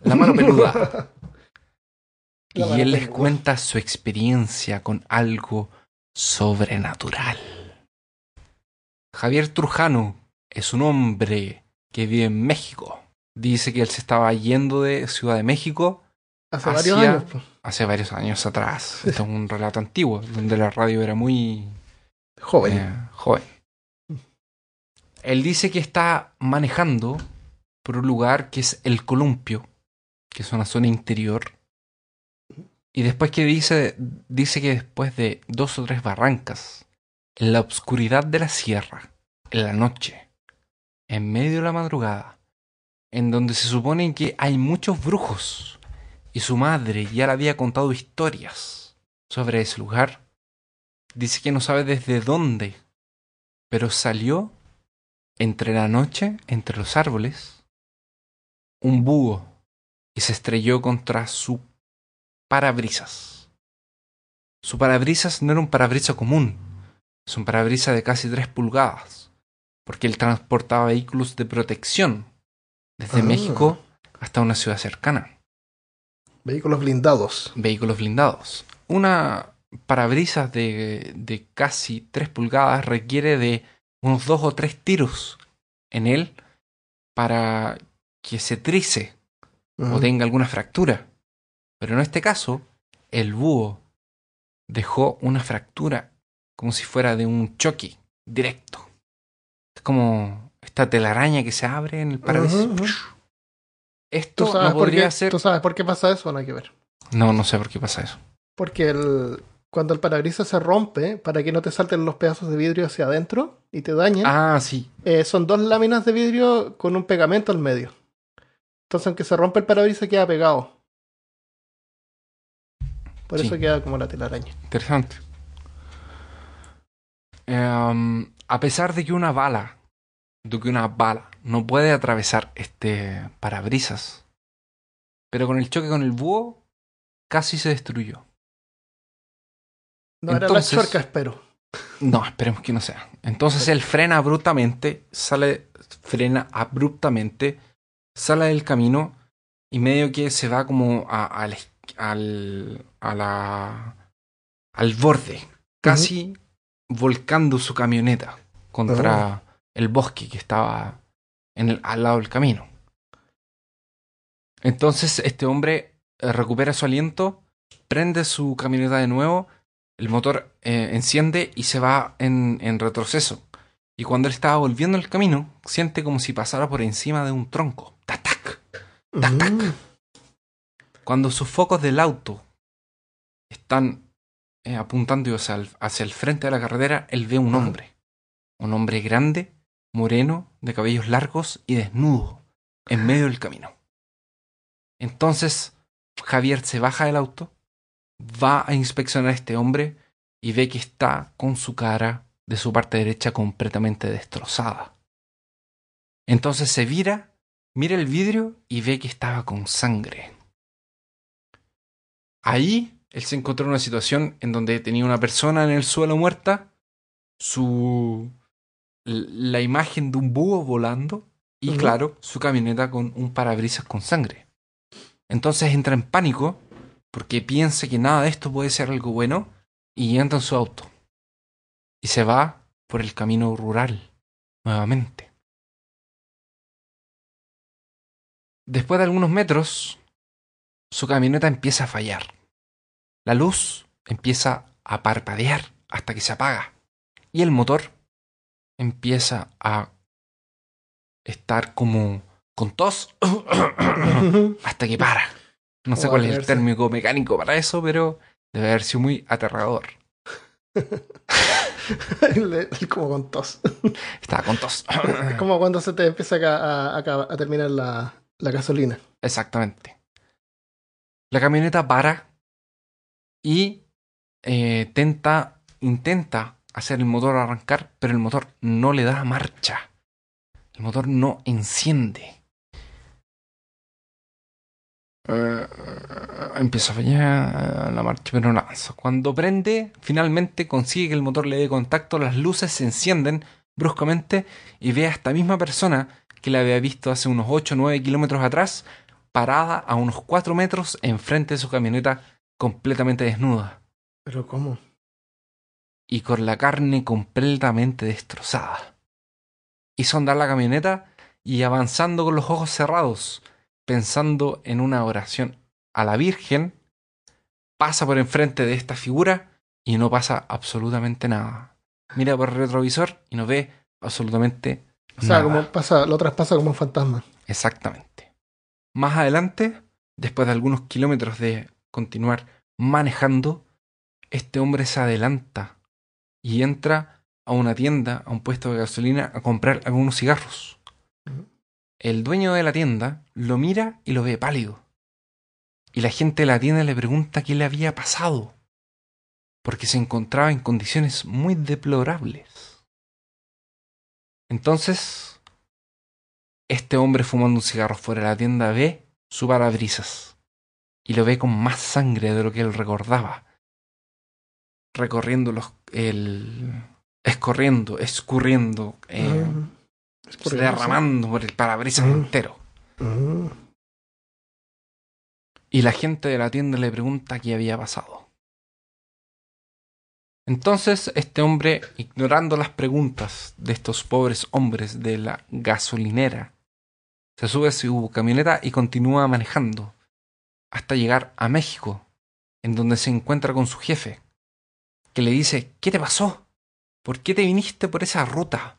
La Mano Peluda. La y Mano él les cuenta su experiencia con algo sobrenatural. Javier Trujano es un hombre que vive en México. Dice que él se estaba yendo de Ciudad de México Hace varios años. pues. hace varios años atrás. Esto es un relato antiguo, donde la radio era muy Joven. eh, joven. Él dice que está manejando por un lugar que es el Columpio, que es una zona interior. Y después que dice, dice que después de dos o tres barrancas, en la oscuridad de la sierra, en la noche, en medio de la madrugada, en donde se supone que hay muchos brujos, y su madre ya le había contado historias sobre ese lugar, dice que no sabe desde dónde, pero salió entre la noche, entre los árboles, un búho y se estrelló contra su parabrisas. Su parabrisas no era un parabrisas común, es un parabrisas de casi 3 pulgadas, porque él transportaba vehículos de protección desde Ah. México hasta una ciudad cercana, Vehículos blindados. vehículos blindados. Una parabrisas de, de casi 3 pulgadas requiere de unos 2 o 3 tiros en él para que se trice o tenga alguna fractura. Pero en este caso, el búho dejó una fractura como si fuera de un choque directo. Es como esta telaraña que se abre en el parabrisas. Esto ¿Tú sabes, no por podría qué, ser. ¿Tú sabes por qué pasa eso? No hay que ver. No, no sé por qué pasa eso. Porque el, cuando el parabrisas se rompe, para que no te salten los pedazos de vidrio hacia adentro y te dañen, Ah, sí. eh, son dos láminas de vidrio con un pegamento al medio. Entonces, aunque se rompe el parabrisas, queda pegado. Por Sí. eso queda como la telaraña. Interesante. Em, a pesar de que una bala, de que una bala no puede atravesar este parabrisas, pero con el choque con el búho casi se destruyó. No era la Entonces- chorca, espero. No, esperemos que no sea. Entonces él frena abruptamente, sale, frena abruptamente, sale del camino y medio que se va como a- al, a la, al borde, casi volcando su camioneta contra el bosque que estaba en el- al lado del camino. Entonces este hombre eh, recupera su aliento, prende su camioneta de nuevo el motor eh, enciende y se va en, en retroceso. Y cuando él estaba volviendo el camino, siente como si pasara por encima de un tronco. ¡Tac! tac. tac. Mm. Cuando sus focos del auto están eh, apuntando hacia el, hacia el frente de la carretera, él ve un Ajá. hombre. Un hombre grande, moreno, de cabellos largos y desnudo, en medio del camino. Entonces Javier se baja del auto, va a inspeccionar a este hombre y ve que está con su cara de su parte derecha completamente destrozada. Entonces se vira, mira el vidrio y ve que estaba con sangre. Ahí él se encontró en una situación en donde tenía una persona en el suelo muerta, su la imagen de un búho volando y claro, su camioneta con un parabrisas con sangre. Entonces entra en pánico porque piensa que nada de esto puede ser algo bueno y entra en su auto. Y se va por el camino rural nuevamente. Después de algunos metros, su camioneta empieza a fallar. La luz empieza a parpadear hasta que se apaga. Y el motor empieza a estar como con tos hasta que para. No sé O cuál es el térmico mecánico para eso, pero debe haber sido muy aterrador. como con tos. Estaba con tos. Es como cuando se te empieza a- a- a terminar la, la gasolina. Exactamente. La camioneta para y eh, tenta, intenta hacer el motor arrancar, pero el motor no le da marcha. El motor no enciende. Eh, empieza a fallar la marcha, pero no avanza. Cuando prende, finalmente consigue que el motor le dé contacto, las luces se encienden bruscamente y ve a esta misma persona que la había visto hace unos 8 o 9 kilómetros atrás, parada a unos 4 metros enfrente de su camioneta completamente desnuda Pero ¿cómo? Y con la carne completamente destrozada. Hizo andar la camioneta y avanzando con los ojos cerrados, pensando en una oración a la Virgen, pasa por enfrente de esta figura y no pasa absolutamente nada. Mira por el retrovisor y no ve absolutamente O sea, nada. como pasa, lo traspasa como un fantasma. Exactamente. Más adelante, después de algunos kilómetros de continuar manejando, este hombre se adelanta y entra a una tienda, a un puesto de gasolina, a comprar algunos cigarros. El dueño de la tienda lo mira y lo ve pálido. Y la gente de la tienda le pregunta qué le había pasado, porque se encontraba en condiciones muy deplorables. Entonces, este hombre fumando un cigarro fuera de la tienda ve su parabrisas y lo ve con más sangre de lo que él recordaba, recorriendo los, el, escorriendo, escurriendo, eh, derramando por el parabrisas entero. Y la gente de la tienda le pregunta qué había pasado. Entonces este hombre, ignorando las preguntas de estos pobres hombres de la gasolinera, se sube a su camioneta y continúa manejando hasta llegar a México, en donde se encuentra con su jefe, que le dice, ¿qué te pasó? ¿Por qué te viniste por esa ruta?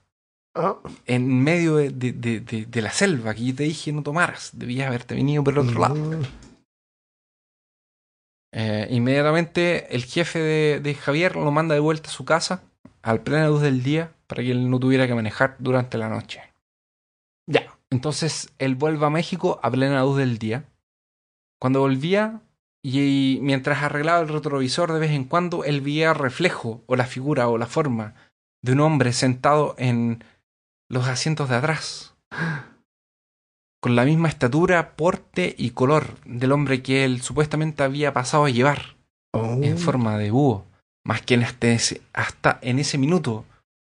Ah, En medio de, de- de- la selva que yo te dije no tomaras, debías haberte venido por el otro lado. mm. Eh, inmediatamente el jefe de, de Javier lo manda de vuelta a su casa al plena luz del día para que él no tuviera que manejar durante la noche. Ya, entonces él vuelve a México a plena luz del día. Cuando volvía y, mientras arreglaba el retrovisor de vez en cuando, él veía el reflejo o la figura o la forma de un hombre sentado en los asientos de atrás con la misma estatura, porte y color del hombre que él supuestamente había pasado a llevar Oh. en forma de búho, más que en hasta ese, hasta en ese minuto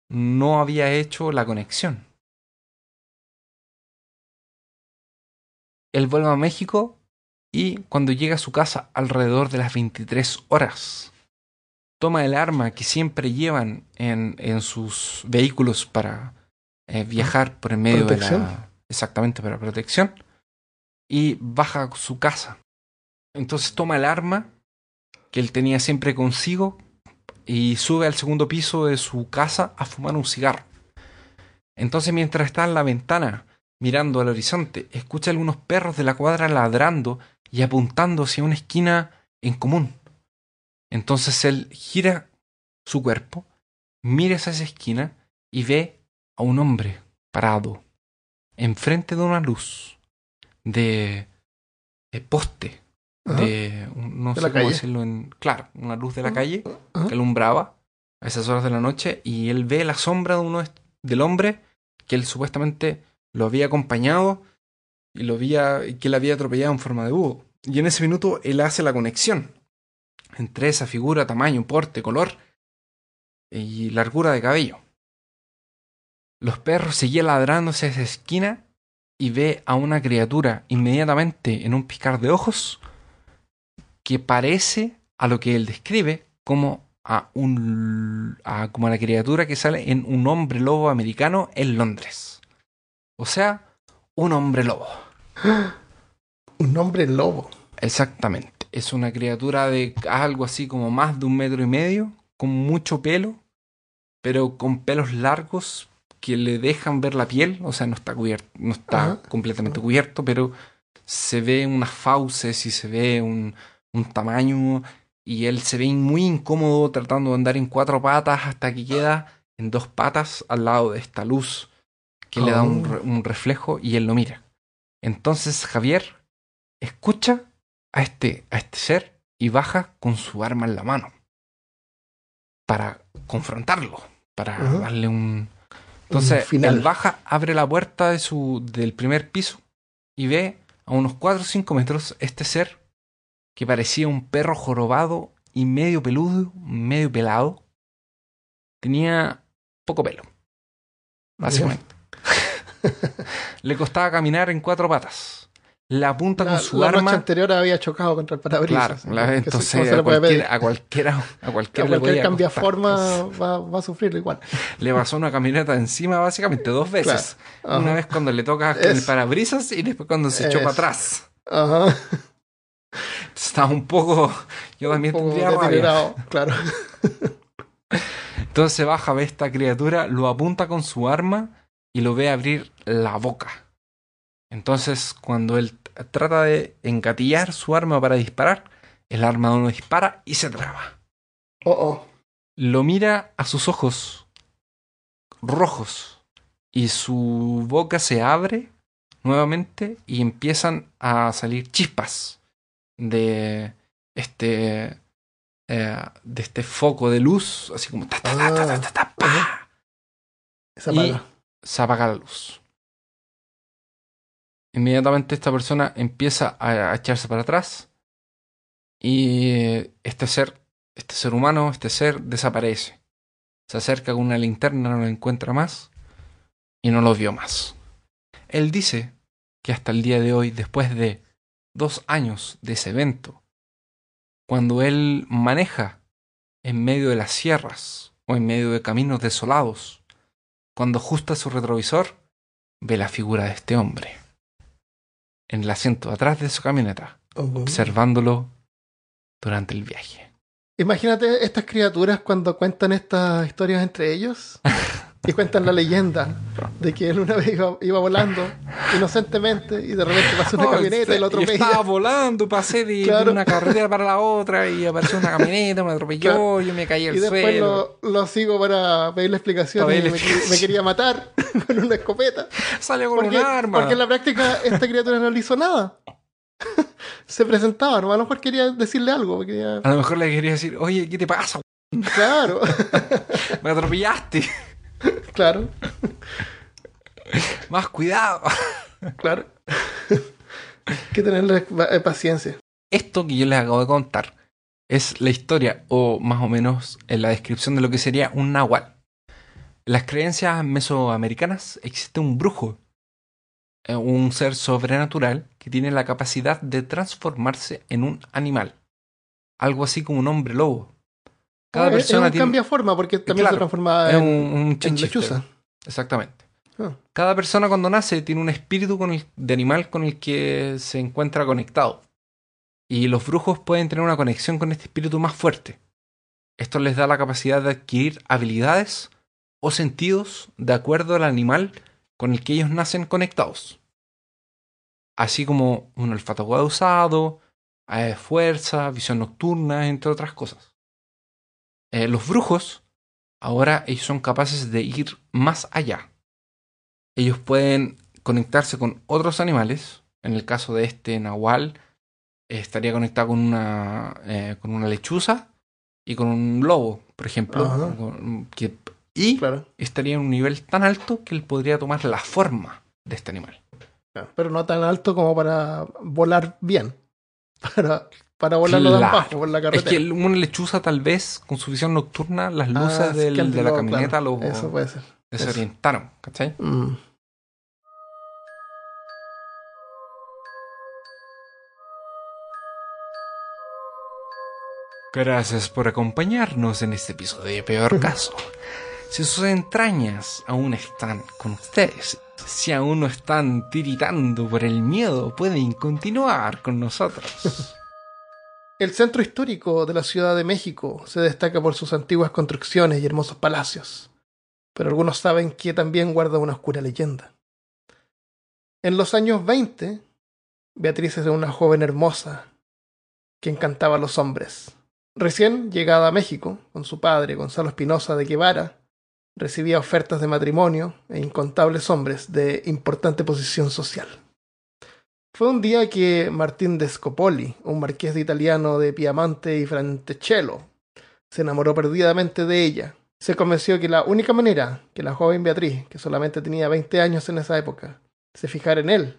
no había hecho la conexión. Él vuelve a México y cuando llega a su casa alrededor de las 23 horas, toma el arma que siempre llevan en, en sus vehículos para eh, viajar por el medio de la... Exactamente, para protección. Y baja a su casa. Entonces toma el arma que él tenía siempre consigo y sube al segundo piso de su casa a fumar un cigarro. Entonces mientras está en la ventana mirando al horizonte, escucha algunos perros de la cuadra ladrando y apuntando hacia una esquina en común. Entonces él gira su cuerpo, mira hacia esa esquina y ve a un hombre parado enfrente de una luz de poste Ajá. de, no De sé la cómo calle. decirlo en, claro, una luz de la calle Ajá. que alumbraba a esas horas de la noche y él ve la sombra de uno del hombre que él supuestamente lo había acompañado y lo había que él había atropellado en forma de búho. Y en ese minuto él hace la conexión entre esa figura, tamaño, porte, color y largura de cabello. Los perros seguían ladrando hacia esa esquina y ve a una criatura inmediatamente en un piscar de ojos que parece a lo que él describe como a un a, como a la criatura que sale en un hombre lobo americano en Londres. O sea, un hombre lobo. Un hombre lobo. Exactamente. Es una criatura de algo así como más de un metro y medio, con mucho pelo, pero con pelos largos que le dejan ver la piel. O sea, no está cubierto, no está Ajá. completamente cubierto, pero se ve unas fauces y se ve un, un tamaño. Y él se ve muy incómodo tratando de andar en cuatro patas hasta que queda en dos patas al lado de esta luz que le da un, Oh. re- un reflejo y él lo mira. Entonces Javier escucha a este, a este ser y baja con su arma en la mano para confrontarlo, para darle un... Entonces final. él baja, abre la puerta de su, del primer piso y ve a unos 4 o 5 metros este ser que parecía un perro jorobado y medio peludo, medio pelado. Tenía poco pelo, básicamente. Le costaba caminar en cuatro patas. La apunta La, con su la arma. noche anterior había chocado contra el parabrisas. Claro, la- entonces ¿cómo se a le puede cualquiera, a cualquiera, a A le cualquier cambia costar. forma va, va a sufrirlo igual. Le pasó una camioneta encima básicamente dos veces. Ajá. Una vez cuando le toca con el parabrisas y después cuando se echó para atrás. Ajá. Estaba un poco... Yo también Un poco tendría rabia. claro. Entonces baja, ve esta criatura, lo apunta con su arma y lo ve abrir la boca. Entonces, cuando él trata de engatillar su arma para disparar, el arma no dispara y se traba. Oh, oh. Lo mira a sus ojos rojos y su boca se abre nuevamente y empiezan a salir chispas de este eh, de este foco de luz, así como ta, ta, ta, ta, ta, ta, ta, pa. Ajá. Esa Y- paga. se apaga la luz. Inmediatamente esta persona empieza a, a echarse para atrás y este ser, este ser humano, este ser desaparece. Se acerca con una linterna, no lo encuentra más y no lo vio más. Él dice que hasta el día de hoy, después de dos años de ese evento, cuando él maneja en medio de las sierras o en medio de caminos desolados, cuando ajusta su retrovisor, ve la figura de este hombre en el asiento atrás de su camioneta, Oh, observándolo durante el viaje. Imagínate estas criaturas cuando cuentan estas historias entre ellos y cuentan la leyenda de que él una vez iba, iba volando inocentemente y de repente pasó una Oh, camioneta y lo Yo estaba volando, pasé de, Claro. una carretera para la otra y apareció una camioneta, me atropelló, Claro. yo me caí al Y después suelo. lo, lo sigo para pedirle explicaciones pedirle me, explicaciones. me quería matar con una escopeta. Salió con Porque, un arma. porque en la práctica esta criatura no le hizo nada. Se presentaba, ¿no? a lo mejor quería decirle algo. quería- A lo mejor le quería decir, oye, ¿qué te pasa? Claro, Me atropellaste. claro, Más cuidado. claro. Hay que tenerle eh, paciencia. Esto que yo les acabo de contar es la historia, o más o menos en la descripción de lo que sería un nahual. En las creencias mesoamericanas existe un brujo, eh, un ser sobrenatural que tiene la capacidad de transformarse en un animal. Algo así como un hombre lobo. Cada Ah, persona es un tiene cambia forma porque también Claro, se transformaba es en, un, en lechuza. Exactamente. Ah. Cada persona cuando nace tiene un espíritu con el- de animal con el que se encuentra conectado. Y los brujos pueden tener una conexión con este espíritu más fuerte. Esto les da la capacidad de adquirir habilidades o sentidos de acuerdo al animal con el que ellos nacen conectados. Así como un olfato agudizado, eh, fuerza, visión nocturna, entre otras cosas. Eh, los brujos ahora ellos son capaces de ir más allá. Ellos pueden conectarse con otros animales, en el caso de este nahual estaría conectada con una, eh, con una lechuza y con un lobo, por ejemplo. Ajá. que- y Claro. estaría en un nivel tan alto que él podría tomar la forma de este animal. Pero no tan alto como para volar bien. Para, para volarlo tan Claro. bajo por la Es carretera. que el- una lechuza tal vez, con su visión nocturna, las luces Ah, del- que el de la camioneta claro. lo Eso puede ser. desorientaron, ¿cachai? Mm. Gracias por acompañarnos en este episodio de Peor Caso. Si sus entrañas aún están con ustedes, si aún no están tiritando por el miedo, pueden continuar con nosotros. El centro histórico de la Ciudad de México se destaca por sus antiguas construcciones y hermosos palacios, pero algunos saben que también guarda una oscura leyenda. En los años 20, Beatriz era una joven hermosa que encantaba a los hombres. Recién llegada a México, con su padre, Gonzalo Espinosa de Guevara, recibía ofertas de matrimonio e incontables hombres de importante posición social. Fue un día que Martín de Scopoli, un marqués de italiano de Piamonte y Frantecello, se enamoró perdidamente de ella. Se convenció que la única manera que la joven Beatriz, que solamente tenía 20 años en esa época, se fijara en él,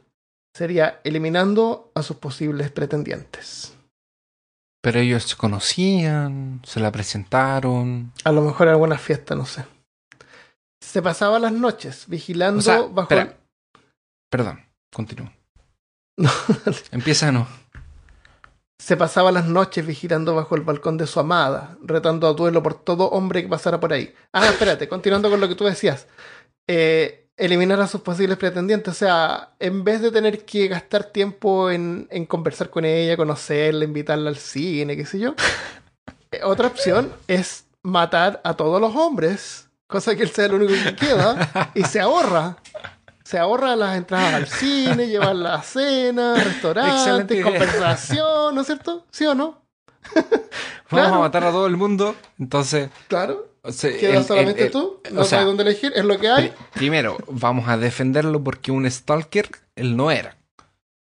sería eliminando a sus posibles pretendientes. Pero ellos se conocían, se la presentaron. A lo mejor en alguna fiesta, no sé. Se pasaba las noches vigilando O sea, bajo espera. Perdón, continúo. No. Empieza nuevo. Se pasaba las noches vigilando bajo el balcón de su amada, retando a duelo por todo hombre que pasara por ahí. Ah, espérate, continuando con lo que tú decías. Eh, eliminar a sus posibles pretendientes. O sea, en vez de tener que gastar tiempo en, en conversar con ella, conocerla, invitarla al cine, qué sé yo. eh, otra opción es matar a todos los hombres, cosa que él sea el único que queda, y se ahorra. Se ahorra las entradas al cine, llevar la cena, restaurantes, conversación, ¿no es cierto? ¿Sí o no? Vamos Claro. a matar a todo el mundo. Entonces, Claro. o sea, Queda solamente el- el- tú, no sabes dónde elegir, es lo que hay. Pri- Primero, vamos a defenderlo porque un stalker él no era.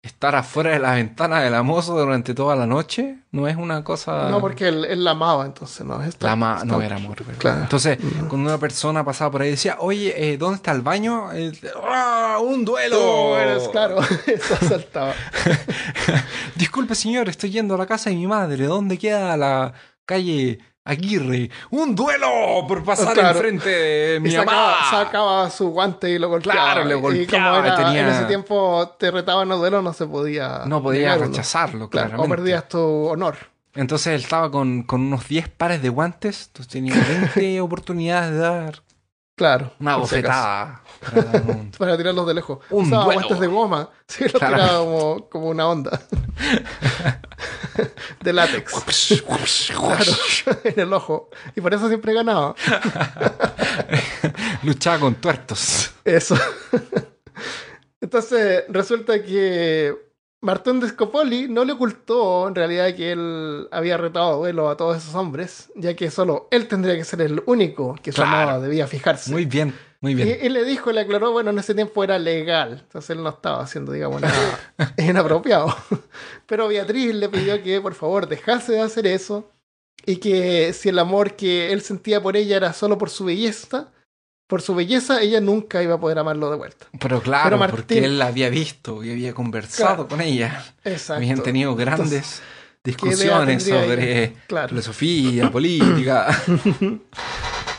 Estar afuera de la ventana de la moza durante toda la noche no es una cosa. No, porque él, él la amaba, entonces no. es La ma- no era amor. Claro. Entonces, No. cuando una persona pasaba por ahí y decía, oye, eh, ¿dónde está el baño? Eh, ¡Ah, ¡Un duelo! Tú eres, claro, eso saltaba. Disculpe, señor, estoy yendo a la casa de mi madre. ¿Dónde queda la calle Aguirre? ¡Un duelo por pasar Claro. enfrente de mi Y sacaba, mamá! sacaba su guante y lo golpeaba. Claro, le Y como golpeaba, era, tenía- en ese tiempo te retaban a duelo, no se podía. No podía rechazarlo, Claro, o perdías tu honor. Entonces él estaba con, con unos 10 pares de guantes, entonces tenía 20 oportunidades de dar Claro. una bofetada. para tirarlos de lejos. Un Usaba duelo. guantes de goma. Sí, los Claro. tiraba como, como una onda. de látex. Claro, en el ojo. Y por eso siempre ganaba. Luchaba con tuertos. Eso. Entonces, resulta que Martín de Scopoli no le ocultó en realidad que él había retado a duelo a todos esos hombres, ya que solo él tendría que ser el único que su Claro. amaba debía fijarse. Muy bien, muy y, bien. y le dijo, le aclaró, bueno, en ese tiempo era legal, entonces él no estaba haciendo, digamos, nada inapropiado. Pero Beatriz le pidió que por favor dejase de hacer eso y que si el amor que él sentía por ella era solo por su belleza, por su belleza, ella nunca iba a poder amarlo de vuelta. Pero claro, Pero Martín- porque él la había visto y había conversado Claro. con ella. Exacto. Habían tenido grandes Entonces, discusiones sobre? Claro. filosofía, política.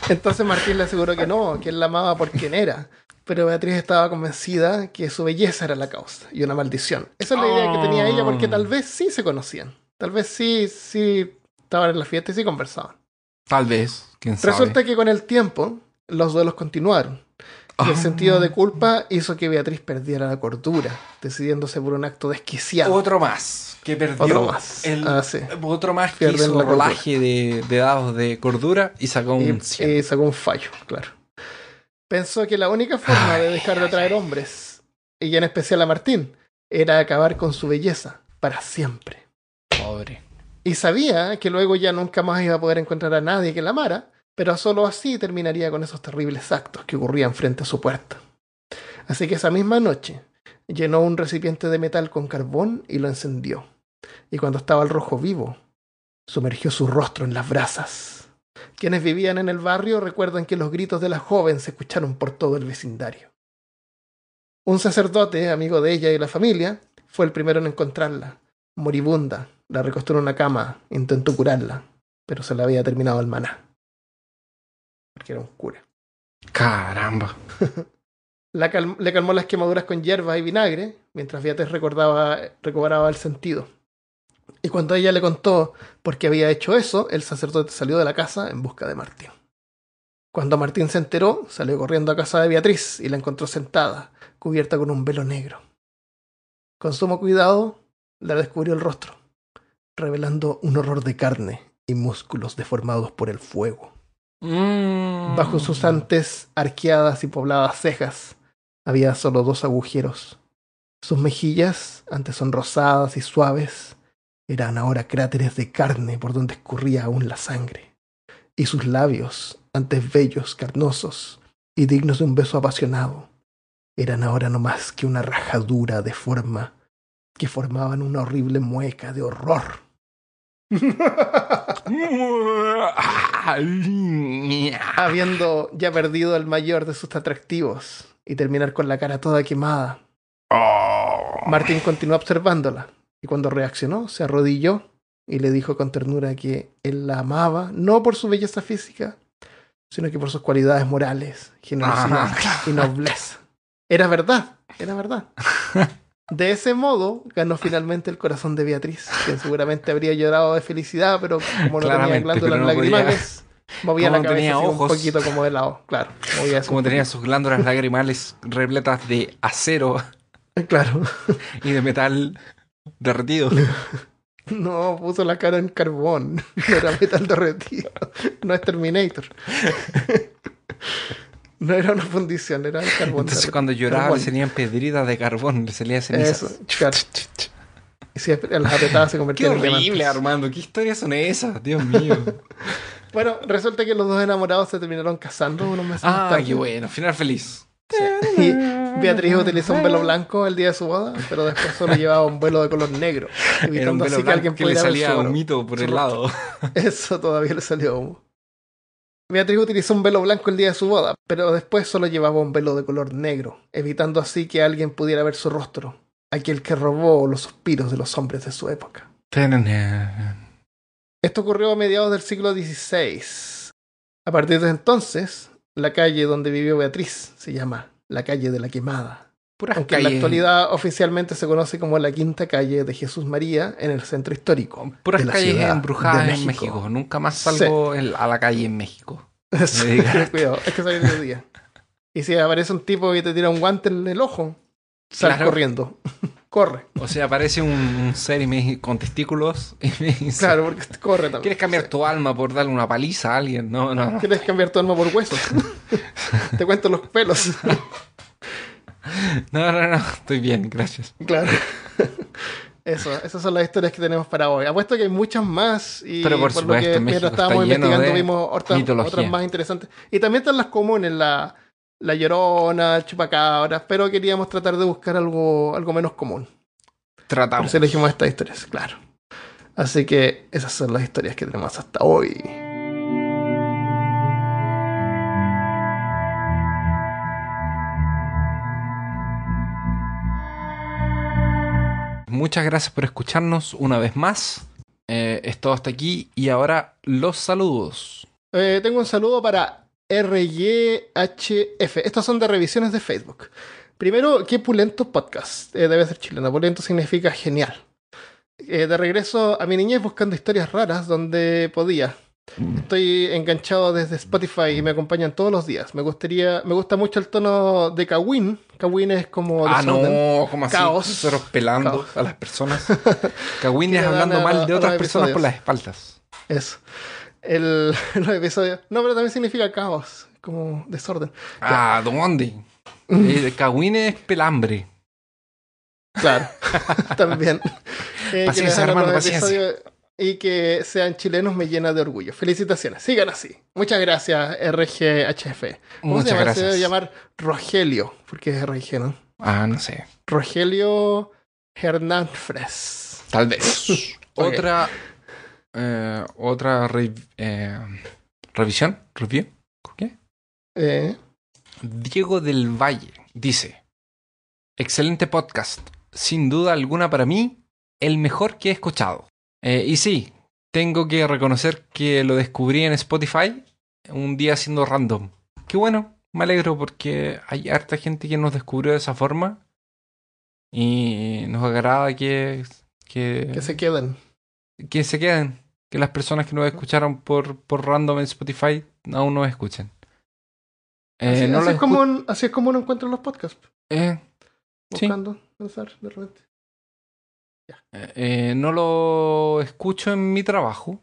Entonces Martín le aseguró que no, que él la amaba por quien era. Pero Beatriz estaba convencida que su belleza era la causa y una maldición. Esa es la idea que tenía ella porque tal vez sí se conocían. Tal vez sí, sí estaban en la fiesta y sí conversaban. Tal vez, quién sabe. Resulta que con el tiempo los duelos continuaron. Y el Ah. sentido de culpa hizo que Beatriz perdiera la cordura, decidiéndose por un acto desquiciado. Otro más que perdió. Otro más. el- Ah, sí. Otro más que Pierden hizo rolaje de, de dados de cordura y sacó un y, 100. y sacó un fallo, claro. Pensó que la única forma de dejar de atraer hombres, y en especial a Martín, era acabar con su belleza para siempre. Pobre. Y sabía que luego ya nunca más iba a poder encontrar a nadie que la amara, pero solo así terminaría con esos terribles actos que ocurrían frente a su puerta. Así que esa misma noche llenó un recipiente de metal con carbón y lo encendió. y cuando estaba el rojo vivo, sumergió su rostro en las brasas. Quienes vivían en el barrio recuerdan que los gritos de la joven se escucharon por todo el vecindario. Un sacerdote, amigo de ella y la familia, fue el primero en encontrarla. Moribunda, la recostó en una cama, intentó curarla, pero se le había terminado el maná. Porque era un cura. Caramba. La cal- le calmó las quemaduras con hierba y vinagre, mientras Beatriz recordaba, recobraba el sentido. Y cuando ella le contó por qué había hecho eso, el sacerdote salió de la casa en busca de Martín. Cuando Martín se enteró, salió corriendo a casa de Beatriz y la encontró sentada, cubierta con un velo negro. Con sumo cuidado, le descubrió el rostro, revelando un horror de carne y músculos deformados por el fuego. Mm. Bajo sus antes arqueadas y pobladas cejas había solo dos agujeros. Sus mejillas, antes sonrosadas y suaves, eran ahora cráteres de carne por donde escurría aún la sangre. Y sus labios, antes bellos, carnosos y dignos de un beso apasionado, eran ahora no más que una rajadura de forma que formaban una horrible mueca de horror. Habiendo ya perdido el mayor de sus atractivos y terminar con la cara toda quemada, Oh. Martín continuó observándola y cuando reaccionó se arrodilló y le dijo con ternura que él la amaba no por su belleza física, sino que por sus cualidades morales, generosidad Ah, y nobleza. Era verdad, era verdad. De ese modo ganó finalmente el corazón de Beatriz, quien seguramente habría llorado de felicidad, pero como no tenía glándulas no podía- lagrimales, movía la Como cabeza tenía ojos. un poquito como de lado. Claro, movía Como tenía sus glándulas lagrimales repletas de acero. Claro. y de metal derretido. No, puso la cara en carbón. No era metal derretido. No es Terminator. No era una fundición, era el carbón. Entonces cuando lloraba Carbón. le salían pedritas de carbón, le salía ceniza. Eso, claro. Y si las apretadas se Qué convertían en horrible, diamantes. Armando. ¿Qué historias son esas? Dios mío. Bueno, resulta que los dos enamorados se terminaron casando unos meses más ah, tarde. qué bueno. Final feliz. Y Beatriz utilizó un velo blanco el día de su boda, pero después solo llevaba un velo de color negro, evitando así que alguien le ver salía su un oro. mito por su el rostro. lado. Eso todavía le salió humo. Beatriz utilizó un velo blanco el día de su boda, pero después solo llevaba un velo de color negro, evitando así que alguien pudiera ver su rostro, aquel que robó los suspiros de los hombres de su época. Esto ocurrió a mediados del siglo XVI. A partir de entonces, la calle donde vivió Beatriz se llama la calle de la quemada. Puras Aunque en la calles, actualidad oficialmente se conoce como la quinta calle de Jesús María en el centro histórico. puras de la calles embrujadas en México. Nunca más salgo en- a la calle en México. Ten cuidado, es que sale de día. Y si aparece un tipo y te tira un guante en el ojo, sal Claro. corriendo. Corre. O sea, aparece un, un ser y me- con testículos y me dice, Claro, porque corre también. ¿quieres cambiar tu alma por darle una paliza a alguien? No, no. ¿Quieres cambiar tu alma por huesos? te cuento los pelos. No, no, no. Estoy bien, gracias. claro. Eso, esas son las historias que tenemos para hoy. Apuesto que hay muchas más. Y Pero por lo supuesto, que México mientras está estábamos investigando vimos otras, más interesantes. Y también están las comunes, la, la llorona, el chupacabras, pero queríamos tratar de buscar algo, algo menos común. Por Tratamos. eso elegimos estas historias, claro. Así que esas son las historias que tenemos hasta hoy. Muchas gracias por escucharnos una vez más. Eh, es todo hasta aquí y ahora los saludos. Eh, tengo un saludo para RYHF. Estos son de revisiones de Facebook. Primero, qué pulento podcast. Eh, debe ser chileno. Pulento significa genial. Eh, de regreso a mi niñez buscando historias raras donde podía. Estoy enganchado desde Spotify y me acompañan todos los días. Me gustaría, me gusta mucho el tono de Kawin. Kawin es como Ah, desorden. no, como así? Caos. Nosotros pelando Caos. a las personas. Le dan hablando a- mal de otras personas por las espaldas. Eso. El, los episodios. No, pero también significa caos, como desorden. Ah, ¿dónde? Eh, Cagüines es pelambre. Claro, también. Eh, Paciencia, hermano, paciencia. episodios Y que sean chilenos me llena de orgullo. Felicitaciones, sigan así. Muchas gracias, RGHF. ¿Cómo Muchas se llama? Se gracias. debe llamar Rogelio, porque es RG, ¿no? Ah, no sé. Rogelio Hernán Fres. Tal vez. Otra. eh, otra re- eh, revisión. Review. ¿Qué? Eh, Diego del Valle dice: Excelente podcast. Sin duda alguna para mí, el mejor que he escuchado. Eh, y sí, tengo que reconocer que lo descubrí en Spotify un día siendo random. Qué bueno, me alegro porque hay harta gente que nos descubrió de esa forma. Y nos agrada que, que, que se queden. que se queden. Que las personas que nos escucharon por, por random en Spotify aún nos escuchen. Eh, Así, no así lo es como un- así es como uno encuentra los podcasts. eh, Sí. Buscando, pensar, de repente. Eh, no lo escucho en mi trabajo.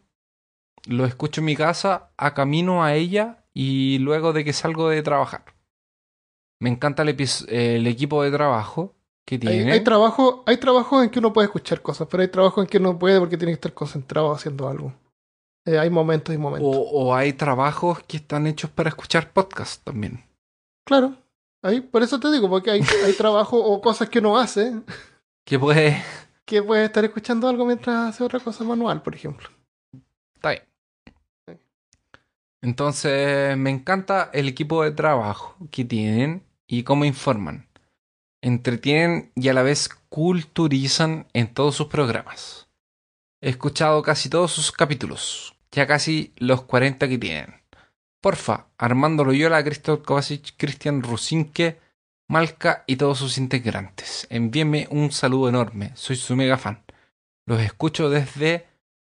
Lo escucho en mi casa a camino a ella y luego de que salgo de trabajar. Me encanta el, equipo de trabajo que Hay, tiene. hay trabajo, hay trabajos en que uno puede escuchar cosas, pero hay trabajos en que no puede porque tiene que estar concentrado haciendo algo. Eh, hay momentos y momentos. o, o hay trabajos que están hechos para escuchar podcast también. Claro. Ahí, por eso te digo, porque hay, hay trabajo o cosas que uno hace Que puede. Que puede estar escuchando algo mientras hace otra cosa manual, por ejemplo. Está bien. Entonces, me encanta el equipo de trabajo que tienen y cómo informan. Entretienen y a la vez culturizan en todos sus programas. He escuchado casi todos sus capítulos, ya casi los 40 que tienen. Porfa, Armando Loyola, Christoph Kovacic, Cristian Rusinque, Malca y todos sus integrantes. Envíenme un saludo enorme, soy su mega fan. Los escucho desde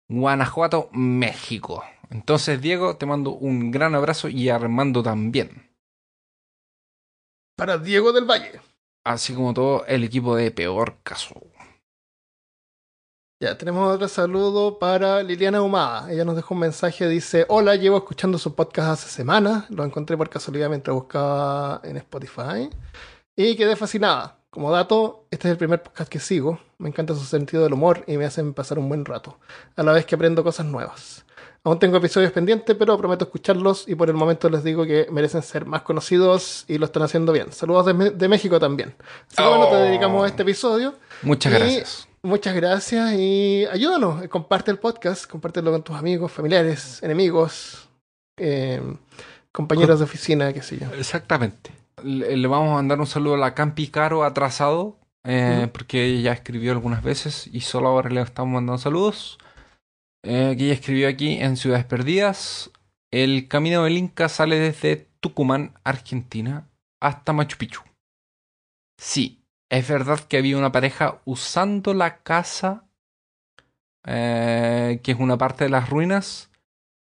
Guanajuato, México. Entonces, Diego, te mando un gran abrazo y Armando también. Para Diego del Valle. Así como todo el equipo de Peor Caso. Ya, tenemos otro saludo para Liliana Humada. Ella nos dejó un mensaje, dice, hola, llevo escuchando su podcast hace semanas, lo encontré por casualidad mientras buscaba en Spotify y quedé fascinada. Como dato, este es el primer podcast que sigo, me encanta su sentido del humor y me hacen pasar un buen rato, a la vez que aprendo cosas nuevas. Aún tengo episodios pendientes, pero prometo escucharlos y por el momento les digo que merecen ser más conocidos y lo están haciendo bien. Saludos de, México también. Así que bueno, te Oh. dedicamos a este episodio. Muchas Y- gracias. Muchas gracias y ayúdanos, comparte el podcast, compártelo con tus amigos, familiares, enemigos, eh, compañeros de oficina, qué sé yo. Exactamente. Le, le vamos a mandar un saludo a la Campi Caro atrasado, eh, porque ella ya escribió algunas veces y solo ahora le estamos mandando saludos. Eh, que ella escribió aquí en Ciudades Perdidas. El camino del Inca sale desde Tucumán, Argentina, hasta Machu Picchu. Sí, es verdad que había una pareja usando la casa, eh, que es una parte de las ruinas,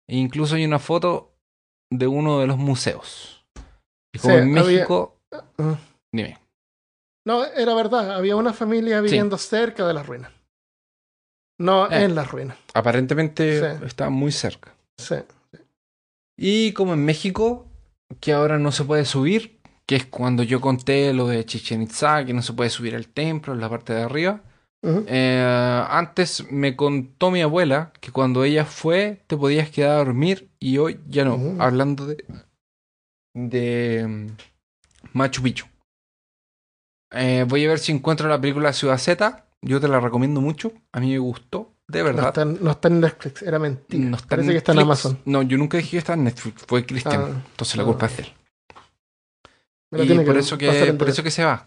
e incluso hay una foto de uno de los museos. Y como Sí, en México, Ah. dime. No, era verdad, había una familia viviendo cerca de las ruinas. No Eh. en las ruinas. Aparentemente Sí. está muy cerca. Sí. Y como en México, que ahora no se puede subir, que es cuando yo conté lo de Chichen Itza, que no se puede subir al templo en la parte de arriba. Eh, antes me contó mi abuela que cuando ella fue te podías quedar a dormir y hoy ya no. Hablando de, de mm, Machu Picchu. Eh, voy a ver si encuentro la película Ciudad Z. Yo te la recomiendo mucho. A mí me gustó, de No verdad. está, no está en Netflix, era mentira. No está Parece que está en. Amazon. No, yo nunca dije que está en Netflix. Fue Cristian. Ah, Entonces la no. culpa es de él. Me lo Y tiene por eso, que, pasar en por eso que se va.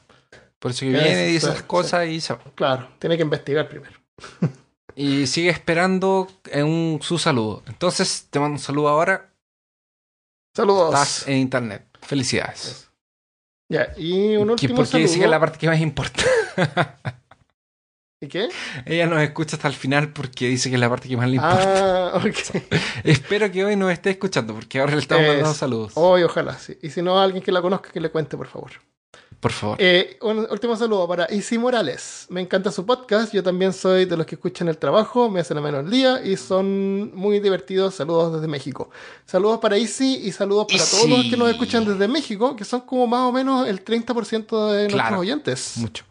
Por eso que Eso, viene y dice sí, esas cosas y se va. Claro, tiene que investigar primero. Y sigue esperando en un, su saludo. Entonces te mando un saludo ahora. Saludos. Estás en internet. Felicidades. Ya, y un Que último dice que es la parte que más importa. ¿Y qué? Ella nos escucha hasta el final porque dice que es la parte que más le importa. Ah, ok. Espero que hoy nos esté escuchando porque ahora le estamos Eso. mandando saludos. Hoy, ojalá, sí. Y si no, alguien que la conozca, que le cuente, por favor. Por favor. Eh, un último saludo para Isi Morales. Me encanta su podcast. Yo también soy de los que escuchan el trabajo, me hacen a menos el día y son muy divertidos. Saludos desde México. Saludos para Isi y saludos para todos los que nos escuchan desde México, que son como más o menos el 30% de nuestros Claro. oyentes. Mucho.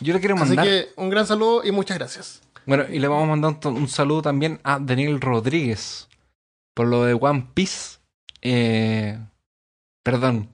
Yo le quiero Así mandar. que un gran saludo y muchas gracias. Bueno, y le vamos a mandar un, un saludo también a Daniel Rodríguez por lo de One Piece. Eh, perdón.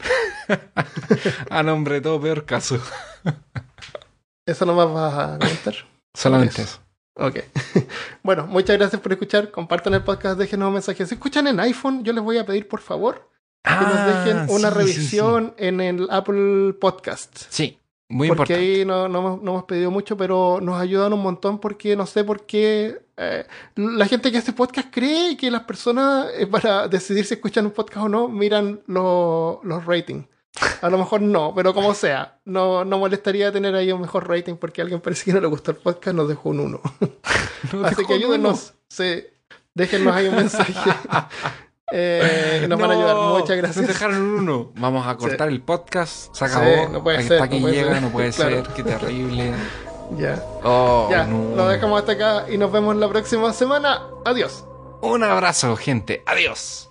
a nombre de todo peor caso. ¿Eso no más vas a comentar? Solamente Eso. Ok. bueno, muchas gracias por escuchar. Compartan el podcast, déjenos un mensaje. Si escuchan en iPhone, yo les voy a pedir, por favor, que nos Ah, dejen una sí, sí, revisión en el Apple Podcast. Sí, muy porque importante. ahí no, no hemos, no hemos pedido mucho, pero nos ayudan un montón porque no sé por qué eh, la gente que hace podcast cree que las personas, eh, para decidir si escuchan un podcast o no, miran lo- los ratings. A lo mejor no, pero como sea, no, no molestaría tener ahí un mejor rating porque a alguien parece que no le gustó el podcast, nos dejó un 1. No Así que ayúdenos, sí, déjennos ahí un mensaje. Eh, nos van a ayudar. No, Muchas gracias. Nos dejaron un uno. Vamos a cortar el podcast. Se Sí, acabó. no puede Hasta ser, aquí no puede llega, ser. no puede Claro. ser. Qué terrible. Ya, Oh, ya, no. lo dejamos hasta acá y nos vemos la próxima semana. Adiós. Un abrazo, gente. Adiós.